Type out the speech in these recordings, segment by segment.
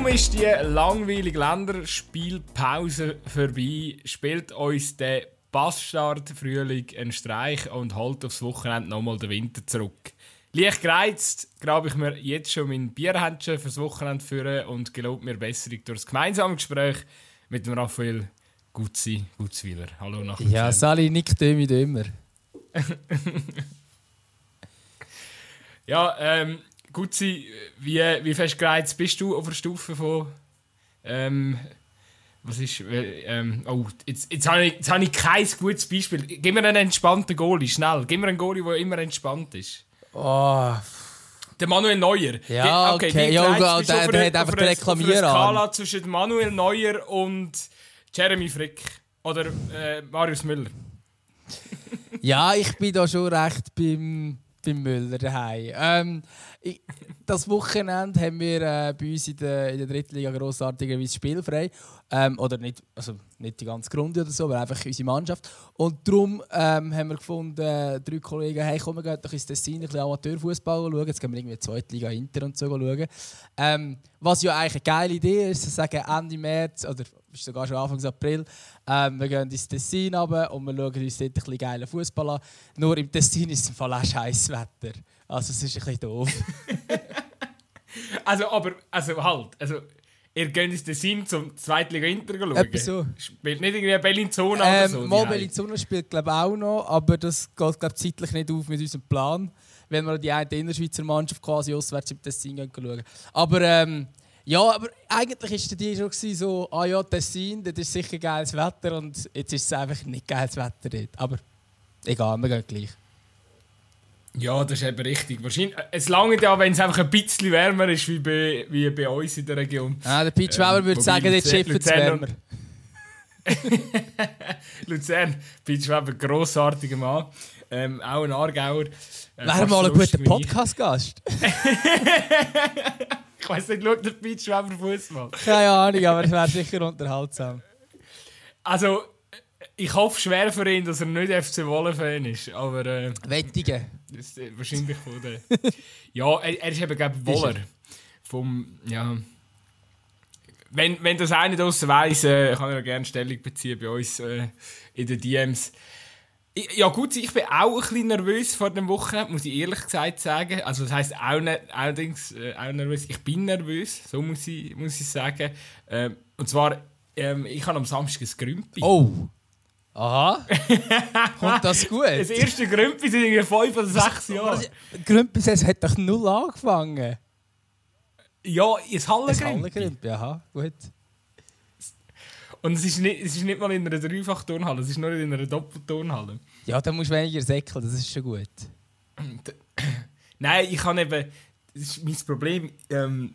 Kaum ist die langweilige Länderspielpause vorbei, spielt uns der Passstart Frühling einen Streich und holt aufs Wochenende nochmal den Winter zurück. Leicht gereizt grabe ich mir jetzt schon mein Bierhändchen fürs Wochenende führen und gelobt mir Besserung durch das gemeinsame Gespräch mit dem Raphael Gutzi Gutzwiller. Hallo nach Ja, Sali, nicht dümmer, dümmer. ja, ähm, Gutzi, wie, wie fest gereizt bist du auf der Stufe von. Ähm, was ist. Ähm, oh, jetzt, jetzt habe ich, jetzt hab ich kein gutes Beispiel. Gib mir einen entspannten Goalie, schnell. Gib mir einen Goalie, der immer entspannt ist. Oh. Der Manuel Neuer. Ja, okay. okay. Ja, der, der, der hat einfach reklamiert. Skala zwischen Manuel Neuer und Jeremy Frick. Oder äh, Marius Müller. ja, ich bin da schon recht beim, beim Müller daheim. Ähm, das Wochenende haben wir äh, bei uns in der, in der Drittliga grossartigerweise spielfrei. Ähm, oder nicht, also nicht die ganze Grunde oder so, aber einfach unsere Mannschaft. Und darum ähm, haben wir gefunden, äh, drei Kollegen, hey, komm, wir doch ins Tessin ein bisschen Amateurfußball schauen. Jetzt gehen wir irgendwie zweite Liga Inter und so schauen. Ähm, was ja eigentlich eine geile Idee ist, zu sagen, Ende März oder sogar schon Anfang April, ähm, wir gehen ins Tessin runter und wir schauen uns dort ein bisschen geilen Fußball an. Nur im Tessin ist es im Fall auch scheiß Wetter. Also es ist ein bisschen doof. also, aber, also halt, also ihr geht ins Tessin zum Zweitliga Inter schauen? Etwas so. Spielt nicht irgendwie Bellinzona ähm, oder so? Mal Bellinzona spielt glaube auch noch, aber das geht glaube zeitlich nicht auf mit unserem Plan, wenn wir die eine Innerschweizer Mannschaft quasi auswärts im Tessin schauen. Aber ähm, ja, aber eigentlich war die schon so, ah ja, Tessin, das ist sicher geiles Wetter und jetzt ist es einfach nicht geiles Wetter dort. Aber egal, wir gehen gleich. Ja, das ist eben richtig. Wahrscheinlich, es lange ja, wenn es einfach ein bisschen wärmer ist wie bei, wie bei uns in der Region. Ah, der Pitch Weber ähm, würde sagen, jetzt schiffen es wärmer. Luzern, Pitch Weber, grossartiger Mann. Ähm, auch ein Aargauer. Äh, Wäre mal ein guter Podcast-Gast. ich weiß nicht, schaut der Pitch Weber Fußball? Keine Ahnung, aber es wäre sicher unterhaltsam. Also, ich hoffe schwer für ihn, dass er nicht FC Wolle-Fan ist. Aber. Äh, Wettige. Das ist äh, wahrscheinlich von der. ja, er, er ist eben, glaube ich, Woller. Vom. Ja. Wenn, wenn das einer draussen weiss, äh, kann er gerne Stellung beziehen bei uns äh, in den DMs. Ja gut, ich bin auch ein bisschen nervös vor dem Wochenende, muss ich ehrlich gesagt sagen. Also das heisst auch, ne, allerdings äh, auch nervös. Ich bin nervös, so muss ich, muss ich sagen. Ähm, und zwar, ähm, ich habe am Samstag ein Grümpi. Oh! Aha. Kommt das gut? Das erste Grümpi sind irgendwie fünf oder sechs Jahre. Grümpi hat doch null angefangen. Ja, ins Hallengrümpi. Hallengrümpi, aha, gut. Und es ist, nicht, es ist nicht mal in einer Dreifach-Turnhalle, es ist nur in einer Doppelturnhalle. Ja, dann musst du weniger säckeln, das ist schon gut. Nein, ich habe eben... Das ist mein Problem. Ähm,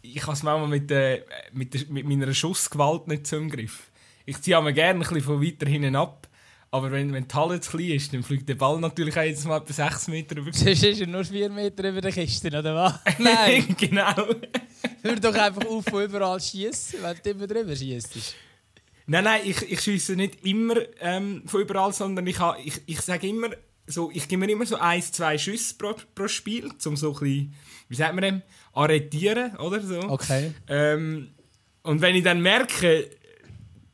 ich habe es manchmal mit, äh, mit, der, mit meiner Schussgewalt nicht im Griff. Ich ziehe mir gerne ein bisschen von weiter hinten ab. Aber wenn, wenn die Halle zu klein ist, dann fliegt der Ball natürlich auch jedes Mal etwa 6 Meter über. Sonst ist er nur 4 Meter über der Kiste, oder was? Nein! genau. Hör doch einfach auf, von überall schießen, wenn du immer drüber schießt. Nein, nein, ich, ich schieße nicht immer ähm, von überall, sondern ich, ich, ich sage immer, so, ich gebe mir immer so ein, zwei Schüsse pro, pro Spiel, um so ein bisschen, wie sagt man dem, arretieren, oder so. Okay. Ähm, und wenn ich dann merke,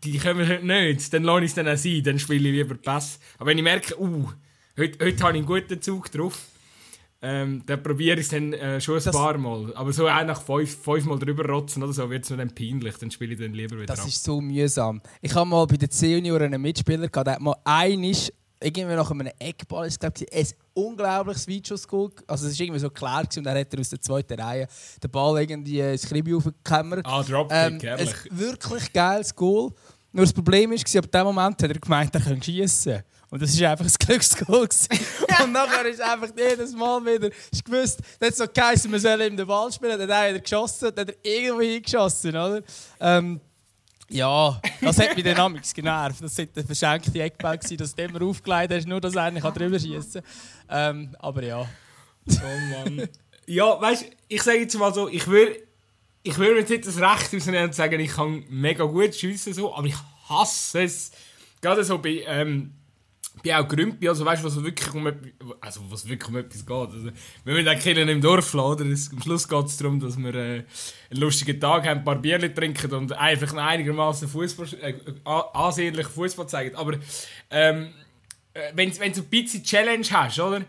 die kommen heute nicht, dann lasse ich es dann auch sein, dann spiele ich lieber Pass. Aber wenn ich merke, uh, heute, heute habe ich einen guten Zug drauf, ähm, dann probiere ich es dann äh, schon ein das, paar Mal. Aber so auch nach fünf, fünf Mal drüber rotzen oder so, wird es mir dann peinlich, dann spiele ich dann lieber wieder Das ab. ist so mühsam. Ich habe mal bei den C-Junioren einen Mitspieler gehabt, der hat mal einisch irgendwie nach einem Eckball ist, glaube ich, ein unglaubliches Weitschuss-Goal. Also es war irgendwie so klar gewesen, und dann hat er aus der zweiten Reihe den Ball irgendwie ins Kribi aufgekämmert. Ah, Dropkick, ähm. Ein wirklich geiles Goal. Nur das Problem war, ab dem Moment hat er gemeint, er könnte schießen. Und das war einfach ein Glücksgoal. und nachher ist einfach jedes Mal wieder, ist gewusst, das hat so geheißen, wir sollen ihm den Ball spielen, dann hat er geschossen, dann hat er irgendwo hingeschossen, oder? Ähm, ja, das hat mich dann genervt. Das war der verschenkte Eckball, dass du immer aufgelegt hast, nur dass er nicht drüber schießen kann. Ähm, aber ja. Oh Mann. ja, weißt du, ich sage jetzt mal so, ich würde ich würde jetzt nicht das Recht rausnehmen und sagen, ich kann mega gut schiessen, so, aber ich hasse es. Gerade so bei, ähm, bin auch Grümpi, also weißt du, was wirklich um also was wirklich um etwas geht. Also, wenn wir dann Killen im Dorf lassen, oder? Es, am Schluss geht es darum, dass wir äh, einen lustigen Tag haben, ein paar Bierchen trinken und einfach einigermaßen Fußball, äh, ansehnlichen Fußball zeigen. Aber ähm, äh, wenn, wenn du ein bisschen Challenge hast, oder?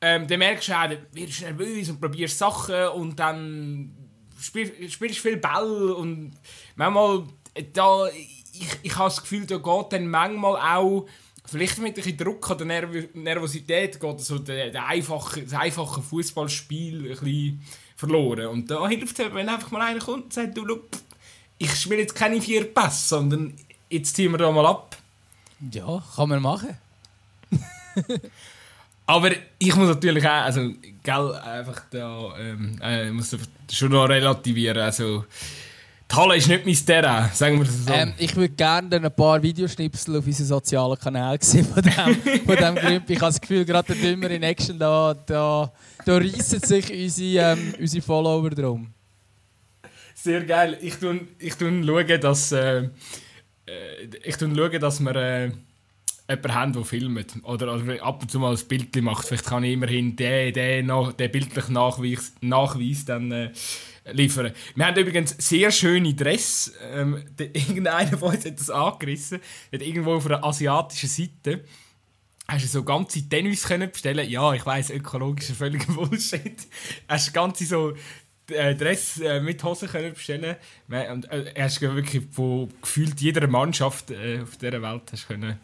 Ähm, dann merkst du auch, dann wirst du nervös und probierst Sachen und dann spielst, spielst viel Ball und manchmal da, ich, ich habe das Gefühl, da geht dann manchmal auch vielleicht mit ein bisschen Druck oder Nerv Nervosität geht so der, der einfache, das einfache Fußballspiel ein bisschen verloren. Und da hilft es, wenn einfach mal einer kommt und sagt, du, ich spiele jetzt keine vier Pässe, sondern jetzt ziehen wir da mal ab. Ja, kann man machen. Aber ich muss natürlich auch, also, gell, einfach da, ähm, äh, muss schon noch relativieren, also, die Halle ist nicht mein Terrain, sagen wir das so. Ähm, ich würde gerne ein paar Videoschnipsel auf unseren sozialen Kanälen sehen von dem, von dem Grüpp. Ich habe das Gefühl, gerade der Dümmer in Action, da, da, da reissen sich unsere, ähm, unsere Follower drum. Sehr geil. Ich tue, ich schauen, dass, äh, äh ich tue schauen, dass wir äh, jemanden haben, der filmt. Oder, oder ab und zu mal ein Bild macht. Vielleicht kann ich immerhin den, den, den bildlichen Nachweis, Nachweis dann... Äh, liefern. Wir haben übrigens sehr schöne Dress. Ähm, irgendeiner von uns hat das angerissen. Hat irgendwo auf einer asiatischen Seite hast du so ganze Tennis bestellen. Ja, ich weiß, ökologisch ist völliger Bullshit. Hast du ganze so äh, Dress äh, mit Hosen können bestellen. Und äh, hast wirklich von gefühlt jeder Mannschaft auf dieser Welt hast können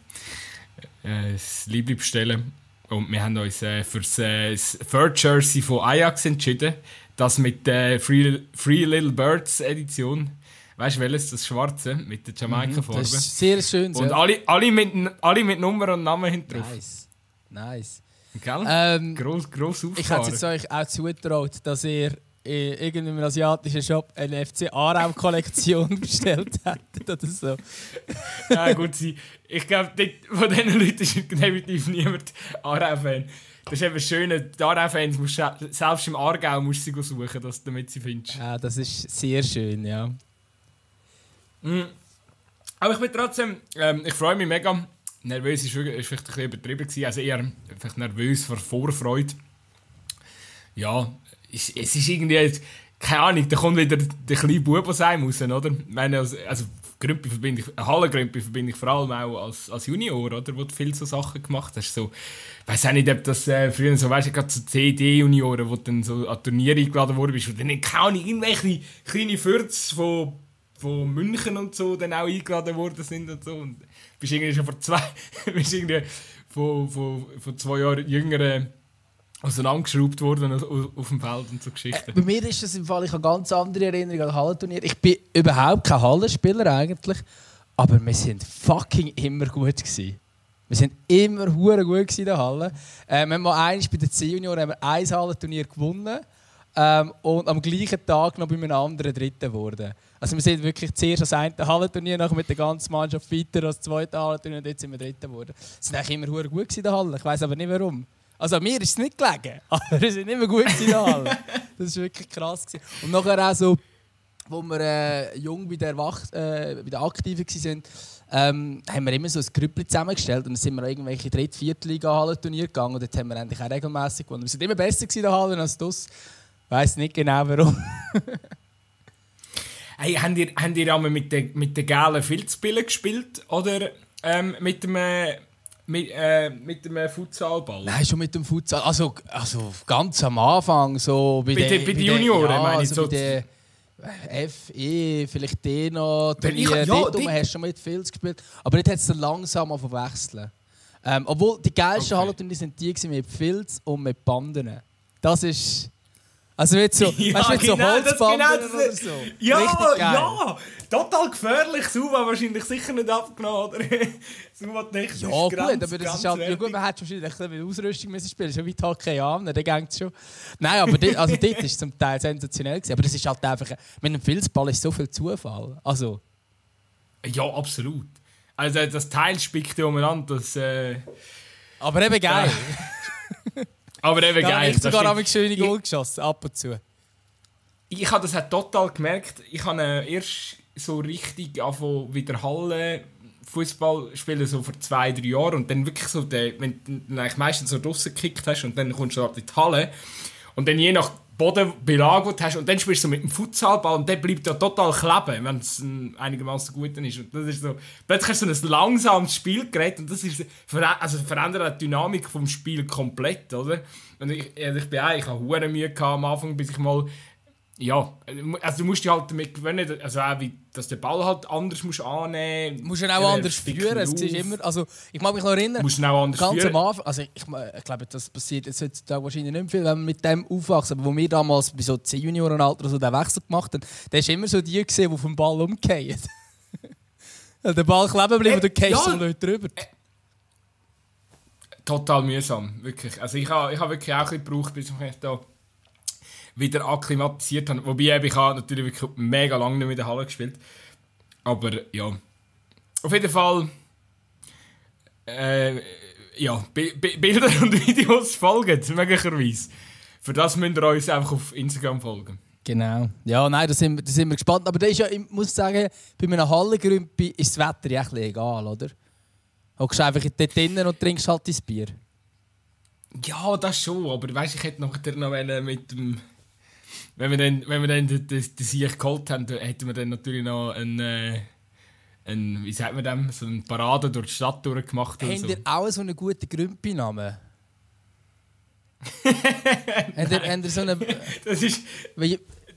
äh, das Liebling bestellen. Und wir haben uns äh, für das, äh, das Third Jersey von Ajax entschieden. Das mit der Free, Free Little Birds Edition. Weißt du welches? Das schwarze mit der Jamaika-Farbe. Das ist sehr schön. Und alle, alle, mit, alle mit Nummer und Namen hinten drauf. Nice. Nice. Gell? Ähm, gross, gross auffahren. Ich hätte es euch auch zugetraut, dass ihr in irgendeinem asiatischen Shop eine FC Aarau Kollektion bestellt hättet oder so. ja gut, ich glaube, von diesen Leuten ist definitiv niemand Aarau-Fan. Das ist eben schön, die Aarau-Fans musst du selbst im Aargau musst sie suchen, dass, damit sie findest. Ja, das ist sehr schön, ja. Mhm. Aber ich bin trotzdem, ähm, ich freue mich mega. Nervös ist, ist vielleicht ein bisschen übertrieben gewesen, also eher vielleicht nervös vor Vorfreude. Ja, es, ist irgendwie, keine Ahnung, da kommt wieder der kleine Bub sein muss, oder? Meine, also, also Grümpi verbinde ich, Hallengrümpi verbinde ich vor allem auch als, als Junior, oder? Wo du viele so Sachen gemacht hast. So, ich weiß auch nicht, ob das äh, früher so, weißt du, gerade so CD-Junioren, wo du dann so an Turniere eingeladen worden bist, wo dann keine Ahnung, irgendwelche kleine Fürze von, von München und so dann auch eingeladen worden sind und so. Und bist irgendwie schon vor zwei, bist irgendwie von, von, von zwei Jahren jüngeren auseinandergeschraubt worden auf dem Feld und so Geschichten. Äh, bei mir ist das im Fall, ich habe ganz andere Erinnerungen an Hallenturnier. Ich bin überhaupt kein Hallenspieler eigentlich, aber wir sind fucking immer gut gewesen. Wir sind immer hure gut in der Halle. Äh, wir haben mal eins bei den C-Junioren haben wir ein Hallenturnier gewonnen ähm, und am gleichen Tag noch bei einem anderen Dritten geworden. Also wir sind wirklich zuerst das eine Hallenturnier, nachher mit der ganzen Mannschaft weiter als das zweite Hallenturnier und jetzt sind wir Dritten geworden. Wir sind eigentlich immer hure gut in der Halle. Ich weiß aber nicht warum. Also mir ist es nicht gelegen, aber wir sind immer gut in der Halle. Das war wirklich krass. Gewesen. Und nachher auch so, wo wir äh, jung bei der, äh, der Aktiven waren, ähm, haben wir immer so ein Grüppli zusammengestellt und dann sind wir irgendwelche Dritt-, Viertliga-Hallenturniere gegangen und dort haben wir eigentlich auch regelmässig gewonnen. Wir sind immer besser in der Halle als das. Ich weiss nicht genau warum. hey, habt ihr, habt ihr mit den mit der gelben Filzpille gespielt oder ähm, mit dem mit, äh, mit dem Futsalball? Nein, schon mit dem Futsal. Also, also ganz am Anfang, so bei, bei den bei Junioren, ja, meine ich. Also so bei FE, vielleicht D noch, Turnier, ja, dort die... hast du schon mit Filz gespielt. Aber dort hat es dann langsam verwechseln. Ähm, obwohl die geilsten okay. Hallenturniere sind die mit Filz und mit Banden. Das ist... Also mit so, ja, weißt, mit genau, so Holzbanden genau, oder so. Ja, ja, total gefährlich. Suva wahrscheinlich sicher nicht abgenommen, oder? Suva technisch Ja gut, aber das ist halt, ja gut, man hätte wahrscheinlich mit Ausrüstung müssen spielen, schon weit Hockey an, dann geht es schon. Nein, aber die, also dort war es zum Teil sensationell gewesen, aber das ist halt einfach, mit einem Filzball ist so viel Zufall. Also. Ja, absolut. Also das Teil spickt ja umeinander, das... Äh, aber eben geil. Aber eben da geil. Ich sogar habe ich schöne Goal geschossen, ab und zu. Ich habe das halt total gemerkt. Ich habe erst so richtig anfangen, wieder Halle Fußball spielen, so vor zwei, drei Jahren und dann wirklich so, der, wenn du eigentlich meistens so draussen gekickt hast und dann kommst du halt in die Halle und dann je nach Bodenbelag, hast und dann spielst du mit dem Futsalball und der bleibt ja total kleben, wenn es einigermaßen gut ist. Und das ist so, plötzlich hast du ein langsames Spielgerät und das ist, also verändert die Dynamik vom Spiel komplett, oder? Und ich, ich bin auch, ich habe Mühe gehabt am Anfang, bis ich mal ja, also du musst dich halt damit gewöhnen, also auch wie, dass der Ball halt anders musst annehmen musst. Du musst ihn auch anders führen. Es ist immer, also ich mag mich noch erinnern, musst ihn auch anders ganz führen. am Anfang, also ich, ich glaube, das passiert jetzt heutzutage wahrscheinlich nicht mehr viel, wenn man mit dem aufwachsen. Aber wo wir damals bei so 10 Juniorenalter so den Wechsel gemacht haben, der ist immer so die gesehen, die vom Ball umgehen. der Ball kleben bleibt und du gehst ja. so nicht drüber. Äh, total mühsam, wirklich. Also ich habe ich ha wirklich auch ein bisschen gebraucht, bis ich da wieder akklimatisiert habe. Wobei ich habe natürlich wirklich mega lange nicht mehr in der Halle gespielt. Aber ja. Auf jeden Fall. Äh, ja, B B Bilder und Videos folgen, möglicherweise. Für das müsst ihr uns einfach auf Instagram folgen. Genau. Ja, nein, da sind, da sind wir gespannt. Aber da ist ja, ich muss sagen, bei einem Hallengrümpi ist das Wetter ja egal, oder? Du gehst einfach dort drinnen und trinkst halt dein Bier. Ja, das schon, aber weißt, ich hätte noch mit dem wenn wir dann, wenn wir dann den, den, den Sieg geholt haben, hätten wir dann natürlich noch einen, äh, einen wie sagt man dem, so eine Parade durch die Stadt durchgemacht. Haben so. ihr auch so einen guten Grümpi-Namen? habt, ihr, habt ihr so einen... Das ist...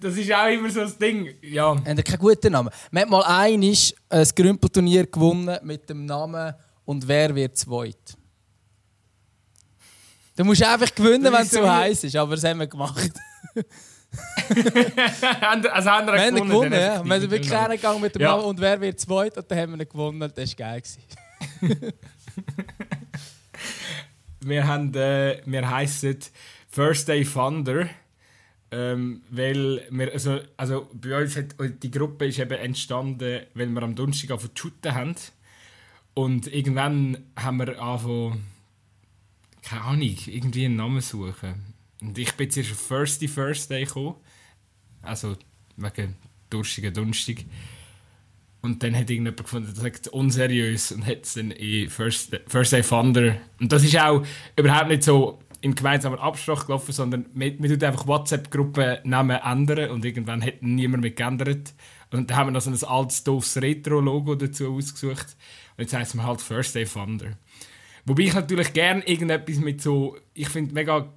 Das ist auch immer so das Ding. Ja. Habt ihr keinen guten Namen? Wir haben mal einmal ein Grümpelturnier gewonnen mit dem Namen «Und wer wird zweit?» Du musst einfach gewinnen, wenn es so heiß ist, aber das haben wir gemacht. also haben wir, wir gewonnen. gewonnen ja. Wir sind wirklich gegangen mit dem ja. Namen und wer wird zweit und dann haben wir gewonnen und das war geil. wir haben, äh, wir heissen First Day Thunder. Ähm, weil wir, also, also bei uns hat die Gruppe ist eben entstanden, weil wir am Donnerstag auf shooten haben. Und irgendwann haben wir angefangen, keine Ahnung, irgendwie einen Namen suchen. Und ich bin zuerst auf Firsty Day gekommen. Also wegen durstigen Dunstig. Und dann hat irgendjemand gefunden, das ist unseriös und hat es dann in First, First Day Thunder. Und das ist auch überhaupt nicht so in gemeinsamer Absprache gelaufen, sondern man tut einfach WhatsApp-Gruppen-Namen ändern und irgendwann hat niemand mehr geändert. Und dann haben wir noch so ein altes, doofes Retro-Logo dazu ausgesucht. Und jetzt heisst es halt First Day Thunder. Wobei ich natürlich gerne irgendetwas mit so, ich finde mega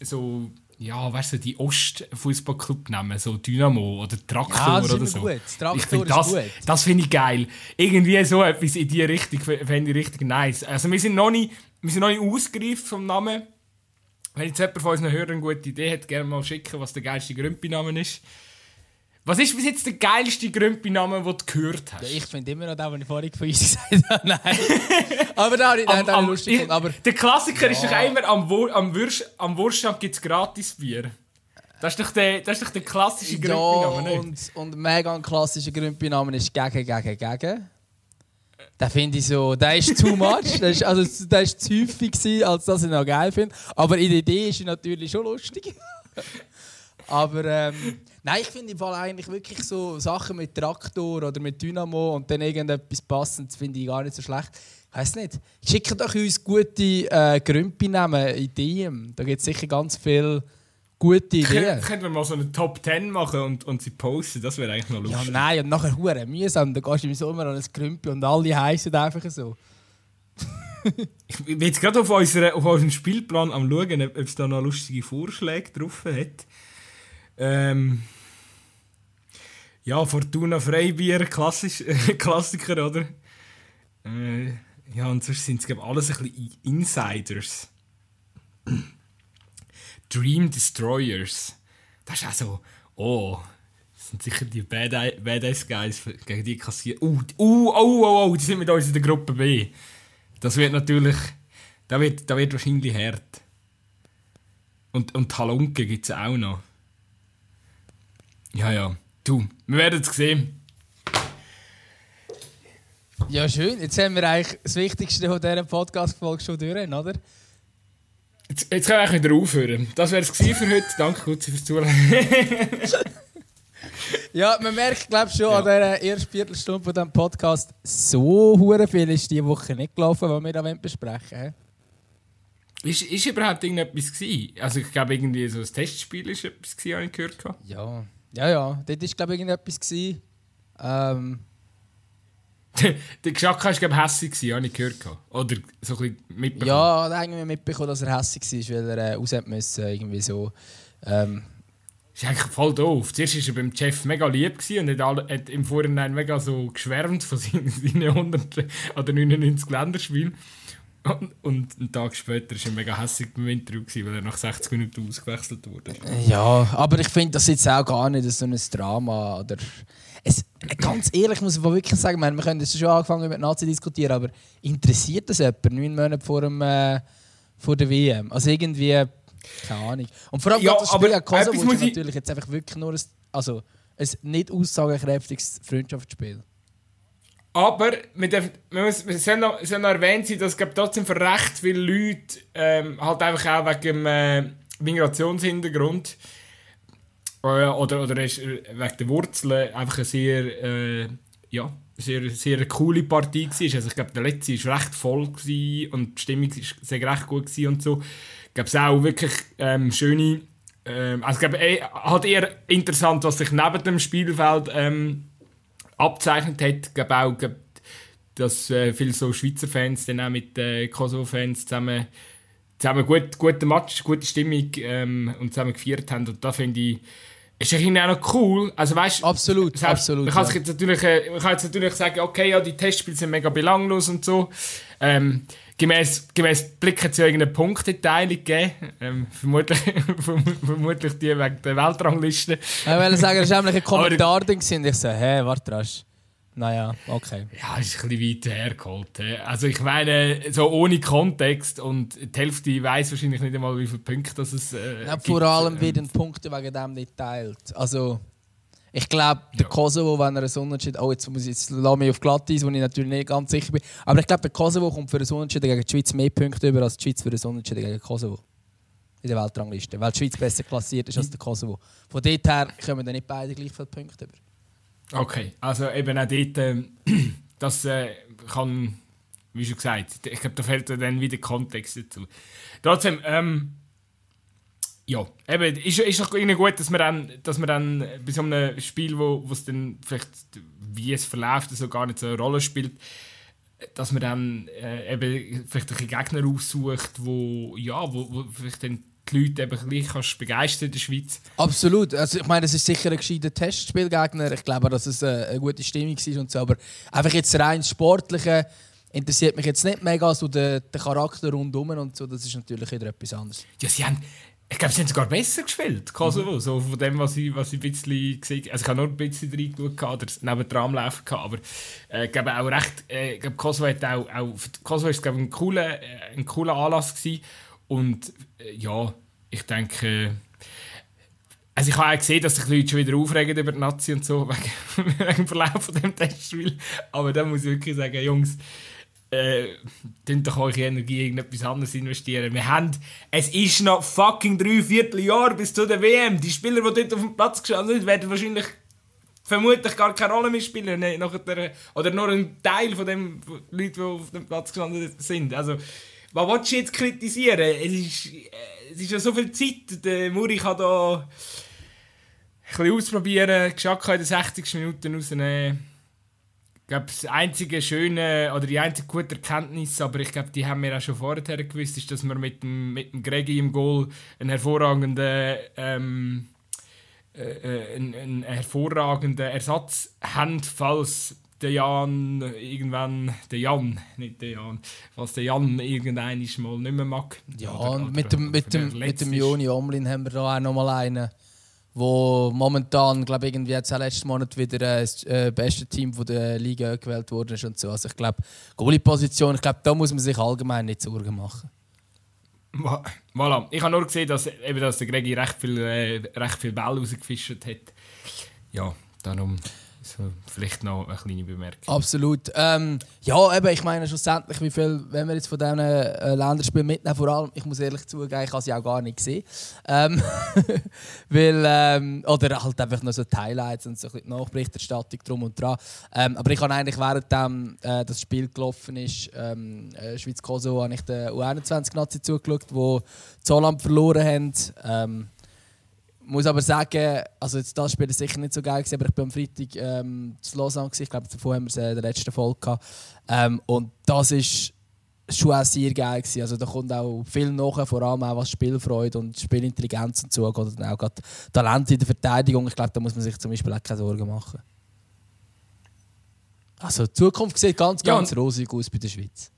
so, ja, weißt du, die Ost-Fußballclub nehmen, so Dynamo oder Traktor ja, oder so. Gut. Traktor ich finde das, gut. das finde ich geil. Irgendwie so etwas in die Richtung fände ich richtig nice. Also wir sind noch nicht, wir sind noch nicht ausgereift vom Namen. Wenn jetzt jemand von unseren Hörern eine gute Idee hat, gerne mal schicken, was der geilste Grümpi-Name ist. Was ist bis jetzt der geilste Grümpi-Name, den du gehört hast? Ich finde immer noch den, den ich vorhin von uns gesagt habe. Nein. aber da habe ich den am, lustig ich, aber Der Klassiker ja. ist doch immer, am, Wur am, Wurst, am Wurststand gibt es gratis Bier. Das ist doch der, das ist doch der klassische Grümpi-Name, ja, und, und mega ein klassischer Grümpi-Name ist «Gegen, gegen, gegen». Den finde ich so, der ist too much. der ist, also, der ist zu häufig, gewesen, als dass ich ihn noch geil finde. Aber in der Idee ist er natürlich schon lustig. Aber ähm, nein, ich finde im Fall eigentlich wirklich so Sachen mit Traktor oder mit Dynamo und dann irgendetwas passendes finde ich gar nicht so schlecht. Ich weiß nicht. Schickt doch uns gute äh, Grümpi-Namen in DM. Da gibt es sicher ganz viele gute Ideen. Können wir mal so eine Top 10 machen und, und sie posten? Das wäre eigentlich noch lustig. Ja, nein, und nachher hure mühsam. Da gehst du im Sommer an ein Grümpi und alle heißen einfach so. ich bin jetzt gerade auf, unsere, auf unserem Spielplan am schauen, ob es da noch lustige Vorschläge drauf hat. Ähm, ja, Fortuna Freibier, klassisch, Klassiker, oder? Äh, ja, und sonst sind es, alles ein bisschen Insiders. Dream Destroyers. Das ist auch so, oh, das sind sicher die Badass Guys, gegen die kassieren. Uh, uh, oh, oh, oh, die sind mit uns in der Gruppe B. Das wird natürlich, da wird, wird wahrscheinlich hart. Und, und Talunke gibt es auch noch. Ja, ja. Du, wir werden es sehen. Ja, schön. Jetzt haben wir eigentlich das Wichtigste von dieser Podcast-Folge schon durch, oder? Jetzt, jetzt können wir eigentlich wieder aufhören. Das wäre es für heute. Danke kurz fürs Zuhören. Ja, man merkt, glaube schon ja. an der ersten Viertelstunde von diesem Podcast, so hure viel ist diese Woche nicht gelaufen, was wir da besprechen wollen. Ist, ist überhaupt irgendetwas gewesen? Also ich glaube irgendwie so ein Testspiel ist etwas gewesen, habe ich gehört. Ja, ja, ja. Dort ist glaube ich irgendetwas gewesen. Ähm. der Geschmack war glaube ich hässlich habe ich gehört. Oder so ein bisschen mitbekommen. Ja, da haben wir mitbekommen, dass er hässlich war, weil er äh, raus müssen, irgendwie so. Ähm, ist eigentlich voll doof. Zuerst war er beim Chef mega lieb und hat, alle, hat im Vorhinein mega so geschwärmt von seinen, seinen 100 oder 99 Länderspielen. Und, und einen Tag später war er mega hässlich beim Interview, weil er nach 60 Minuten ausgewechselt wurde. Ja, aber ich finde das jetzt auch gar nicht so ein Drama. Oder es, ganz ehrlich muss ich wirklich sagen, wir können jetzt schon angefangen mit Nazi diskutieren, aber interessiert das jemand neun Monate vor, dem, äh, vor der WM? Also irgendwie, keine Ahnung. Und vor allem ja, das Spiel aber, Kosovo ist natürlich jetzt einfach wirklich nur ein, also ein nicht aussagekräftiges Freundschaftsspiel. Aber wir, dürfen, wir, müssen, wir sollen noch, sollen noch erwähnt sein, dass es trotzdem für recht viele Leute ähm, halt einfach auch wegen dem äh, Migrationshintergrund äh, oder, oder ist, äh, wegen der Wurzeln einfach eine sehr, äh, ja, sehr, sehr coole Partie war. Also ich glaube, der letzte war recht voll und die Stimmung war recht gut und so. Ich glaube, es auch wirklich ähm, schöne... Ähm, also ich glaube, eh, halt eher interessant, was sich neben dem Spielfeld ähm, abzeichnet hat. Glaube auch, glaub, dass äh, viele so Schweizer Fans dann auch mit äh, Kosovo-Fans zusammen, zusammen gut, guten Match, gute Stimmung ähm, und zusammen gefeiert haben. Und da finde ich, ist eigentlich auch noch cool. Also, weißt, absolut, selbst, absolut. Man kann, ja. jetzt natürlich, äh, man kann jetzt natürlich sagen, okay, ja, die Testspiele sind mega belanglos und so. Ähm, gemäß, gemäß Blick hat es ja irgendeine Punkteteilung gegeben. Ähm, vermutlich, vermutlich die wegen der Weltrangliste. Ich will sagen, das war nämlich ein Kommentar drin. Und ich so, hä, hey, warte, rasch. Naja, okay. Ja, ist ein bisschen weit hergeholt. Also ich meine, so ohne Kontext und die Hälfte weiß wahrscheinlich nicht einmal, wie viele Punkte das es äh, ja, Vor allem ähm, werden Punkte wegen dem nicht teilt. Also ich glaube, der ja. Kosovo, wenn er einen Unentschieden... Oh, jetzt muss ich jetzt mich auf glatt eins, wo ich natürlich nicht ganz sicher bin. Aber ich glaube, der Kosovo kommt für einen Unentschieden gegen die Schweiz mehr Punkte über als die Schweiz für einen Unentschieden gegen Kosovo. In der Weltrangliste. Weil die Schweiz besser klassiert ist als der Kosovo. Von dort her kommen dann nicht beide gleich viele Punkte über. Okay, also eben auch dort... Äh, das äh, kann... Wie schon gesagt, ich glaube, da fällt dann wieder Kontext dazu. Trotzdem, ähm, ja, eben, ist, ist doch irgendwie gut, dass man dann, dass man dann bei so einem Spiel, wo es dann vielleicht, wie es verläuft, so gar nicht so eine Rolle spielt, dass man dann äh, eben vielleicht ein Gegner aussucht, wo, ja, wo, wo vielleicht dann die Leute eben gleich kannst begeistern in der Schweiz. Absolut. Also ich meine, es ist sicher ein gescheiter Testspielgegner. Ich glaube, dass es eine, eine gute Stimmung war und so. Aber einfach jetzt rein Sportliche interessiert mich jetzt nicht mega so der, der Charakter rundum und so. Das ist natürlich wieder etwas anderes. Ja, sie haben ich glaube, sie haben sogar besser gespielt, Kosovo, mhm. so von dem, was ich, was ich ein bisschen gesehen habe. Also ich habe nur ein bisschen reingeschaut oder neben Tram laufen gehabt, aber äh, ich glaube auch recht, äh, glaube, Kosovo hat auch, auch Kosovo ist, glaube ein cooler, äh, ein cooler Anlass gewesen und äh, ja, ich denke, also ich habe auch gesehen, dass sich die Leute schon wieder aufregen über die Nazi und so, wegen, wegen dem Verlauf von dem Testspiel, aber da muss ich wirklich sagen, Jungs, äh, doch eure Energie in irgendetwas anderes investieren. Wir haben, es ist noch fucking drei Vierteljahr bis zu der WM. Die Spieler, die dort auf dem Platz gestanden sind, werden wahrscheinlich vermutlich gar keine Rolle mehr spielen. Nee, der, oder nur ein Teil von den Leuten, die auf dem Platz gestanden sind. Also, was willst du jetzt kritisieren? Es ist, äh, es ist ja so viel Zeit. Der Muri kann da ein bisschen ausprobieren, Geschacke in den 60 Minuten rausnehmen glaube, das einzige schöne oder die einzige gute Erkenntnis, aber ich glaube, die haben wir auch schon vorher gewusst, ist, dass wir mit dem, mit dem Gregi im Goal einen hervorragenden, ähm, äh, äh einen, einen hervorragenden Ersatz haben, falls der Jan irgendwann, der Jan, nicht der Jan, falls der Jan irgendein mal nicht mehr mag. Ja, oder, und mit dem, mit dem, mit dem Joni Omlin haben wir da auch noch mal einen wo momentan, glaube ich, irgendwie jetzt letzten Monat wieder äh, das äh, beste Team der Liga gewählt wurde und so. Also ich glaube, Goalie-Position, ich glaube, da muss man sich allgemein nicht Sorgen machen. Voilà. Ich habe nur gesehen, dass, eben, dass der Gregi recht viel, äh, recht viel Ball rausgefischt hat. Ja, darum vielleicht noch eine kleine Bemerkung. Absolut. Ähm, ja, eben, ich meine schlussendlich, wie viel, wenn wir jetzt von diesen äh, Länderspielen mitnehmen, vor allem, ich muss ehrlich zugeben, ich habe sie auch gar nicht gesehen. Ähm, weil, ähm, oder halt einfach nur so die Highlights und so ein die Nachberichterstattung drum und dran. Ähm, aber ich habe eigentlich, während äh, das Spiel gelaufen ist, ähm, äh, Schweiz-Kosovo, habe ich der U21-Nazi zugeschaut, wo Zollland verloren haben. Muss aber sagen, also jetzt das Spiel ist sicher nicht so geil gewesen, aber ich bin am Freitag ähm, zu Lausanne gewesen. Ich glaube, davor haben wir es in der letzten Folge gehabt. Ähm, und das ist schon auch sehr geil gewesen. Also da kommt auch viel nach, vor allem auch was Spielfreude und Spielintelligenz und so und auch gerade Talent in der Verteidigung. Ich glaube, da muss man sich zum Beispiel auch keine Sorgen machen. Also die Zukunft sieht ganz, ganz ja, rosig aus bei der Schweiz.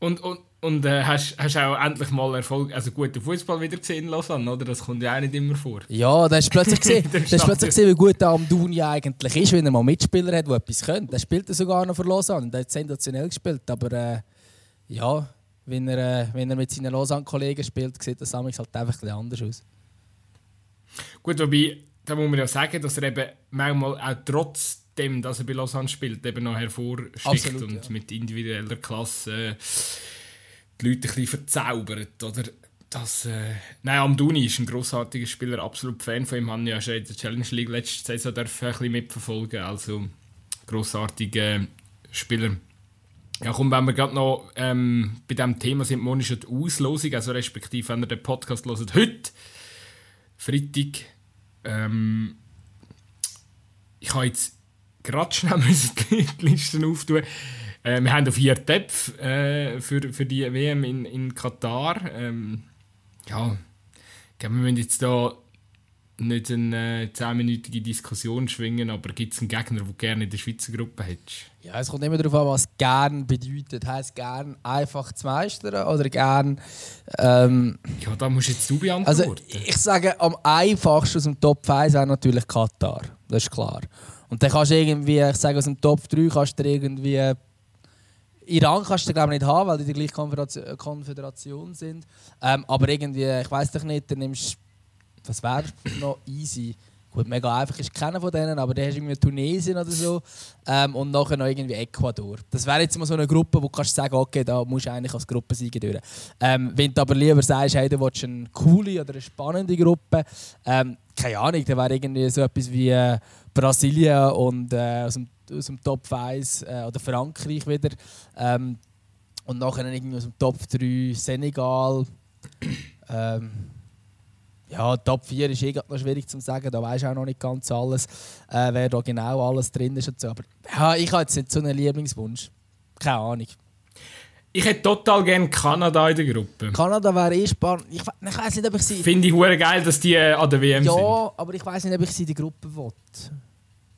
Und, und, und äh, hast, hast auch endlich mal Erfolg, also guten Fußball wieder gesehen in Lausanne, oder? Das kommt ja auch nicht immer vor. Ja, da hast du plötzlich gesehen, da hast plötzlich gesehen wie gut der Amduni eigentlich ist, wenn er mal Mitspieler hat, die etwas können. Der spielt sogar noch für Lausanne, der hat sensationell gespielt, aber äh, ja, wenn er, äh, wenn er mit seinen Lausanne-Kollegen spielt, sieht das halt einfach ein anders aus. Gut, wobei, da muss man ja sagen, dass er eben manchmal auch trotz dem, dass er bei Lausanne spielt, eben noch hervorsticht Absolut, und ja. mit individueller Klasse äh, die Leute ein bisschen verzaubert. Oder? Das, äh, nein, Amduni ist ein grossartiger Spieler, absolut Fan von ihm. Haben ja schon in der Challenge League letzte Saison dürfen ein bisschen mitverfolgen. Also grossartiger Spieler. Ja, komm, wenn wir gerade noch ähm, bei diesem Thema sind, morgen ist die Auslosung, also respektive, wenn ihr den Podcast hört, heute, Freitag, ähm, ich habe jetzt gerade schnell die Listen auftun. Äh, wir haben noch vier Töpfe äh, für, für die WM in, in Katar. Ähm, ja, ich glaube, wir müssen jetzt da nicht eine äh, 10-minütige Diskussion schwingen, aber gibt es einen Gegner, den du gerne in der Schweizer Gruppe hättest? Ja, es kommt immer darauf an, was gern bedeutet. Heißt gern einfach zu meistern oder gern. Ähm, ja, da musst jetzt du beantworten. Also, ich sage, am einfachsten aus dem Top 5 wäre natürlich Katar. Das ist klar. Und dann kannst du irgendwie, ich sage aus dem Top 3, kannst du irgendwie. Iran kannst du glaube ich nicht haben, weil die die gleiche Konföderation sind. Ähm, aber irgendwie, ich weiß doch nicht, dann nimmst was wäre noch easy? Gut, mega einfach ist keiner von denen, aber der hast irgendwie Tunesien oder so ähm, und nachher noch irgendwie Ecuador. Das wäre jetzt mal so eine Gruppe, wo du kannst sagen, okay, da musst du eigentlich als Gruppensieger durch. Ähm, wenn du aber lieber sagst, hey, du willst eine coole oder eine spannende Gruppe, ähm, keine Ahnung, dann wäre irgendwie so etwas wie äh, Brasilien und äh, aus, dem, aus dem Top 1 äh, oder Frankreich wieder. Ähm, und nachher irgendwie aus dem Top 3 Senegal. Ähm, ja, Top 4 ist eh noch schwierig zu sagen, da weiß ich auch noch nicht ganz alles, äh, wer da genau alles drin ist und so. Aber ja, ich habe jetzt nicht so einen Lieblingswunsch. Keine Ahnung. Ich hätte total gerne Kanada in der Gruppe. Kanada wäre eh spannend. Ich, ich weiß nicht, ob ich sie. Finde ich geil, dass die äh, an der WM ja, sind. Ja, aber ich weiß nicht, ob ich sie in der Gruppe will.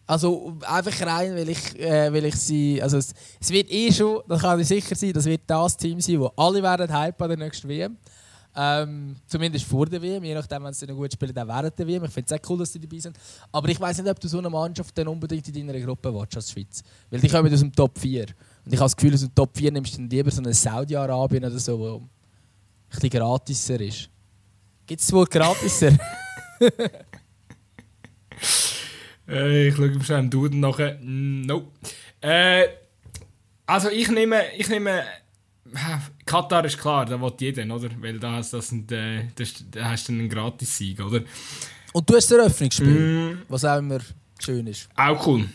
Also einfach rein, weil ich, äh, weil ich sie. Also es, es, wird eh schon, das kann ich sicher sein, das wird das Team sein, wo alle werden hype an der nächsten WM. Ähm, zumindest vor der WM, je nachdem, wenn sie noch gut spielen, dann während der WM. Ich finde es auch cool, dass sie dabei sind. Aber ich weiß nicht, ob du so eine Mannschaft dann unbedingt in deiner Gruppe willst als Schweiz. Weil die kommen aus dem Top 4. Und ich habe das Gefühl, aus dem Top 4 nimmst du dann lieber so einen Saudi-Arabien oder so, wo ein bisschen gratiser ist. Gibt es Wort gratiser? äh, ich schaue mir schnell Duden nachher. Nope. Äh, also ich nehme, ich nehme Katar ist klar, da will jeder, oder? Weil da hast, das sind, äh, das, da hast du einen Gratis-Sieg, oder? Und du hast das Eröffnungsspiel, mm. was auch immer schön ist. Auch cool.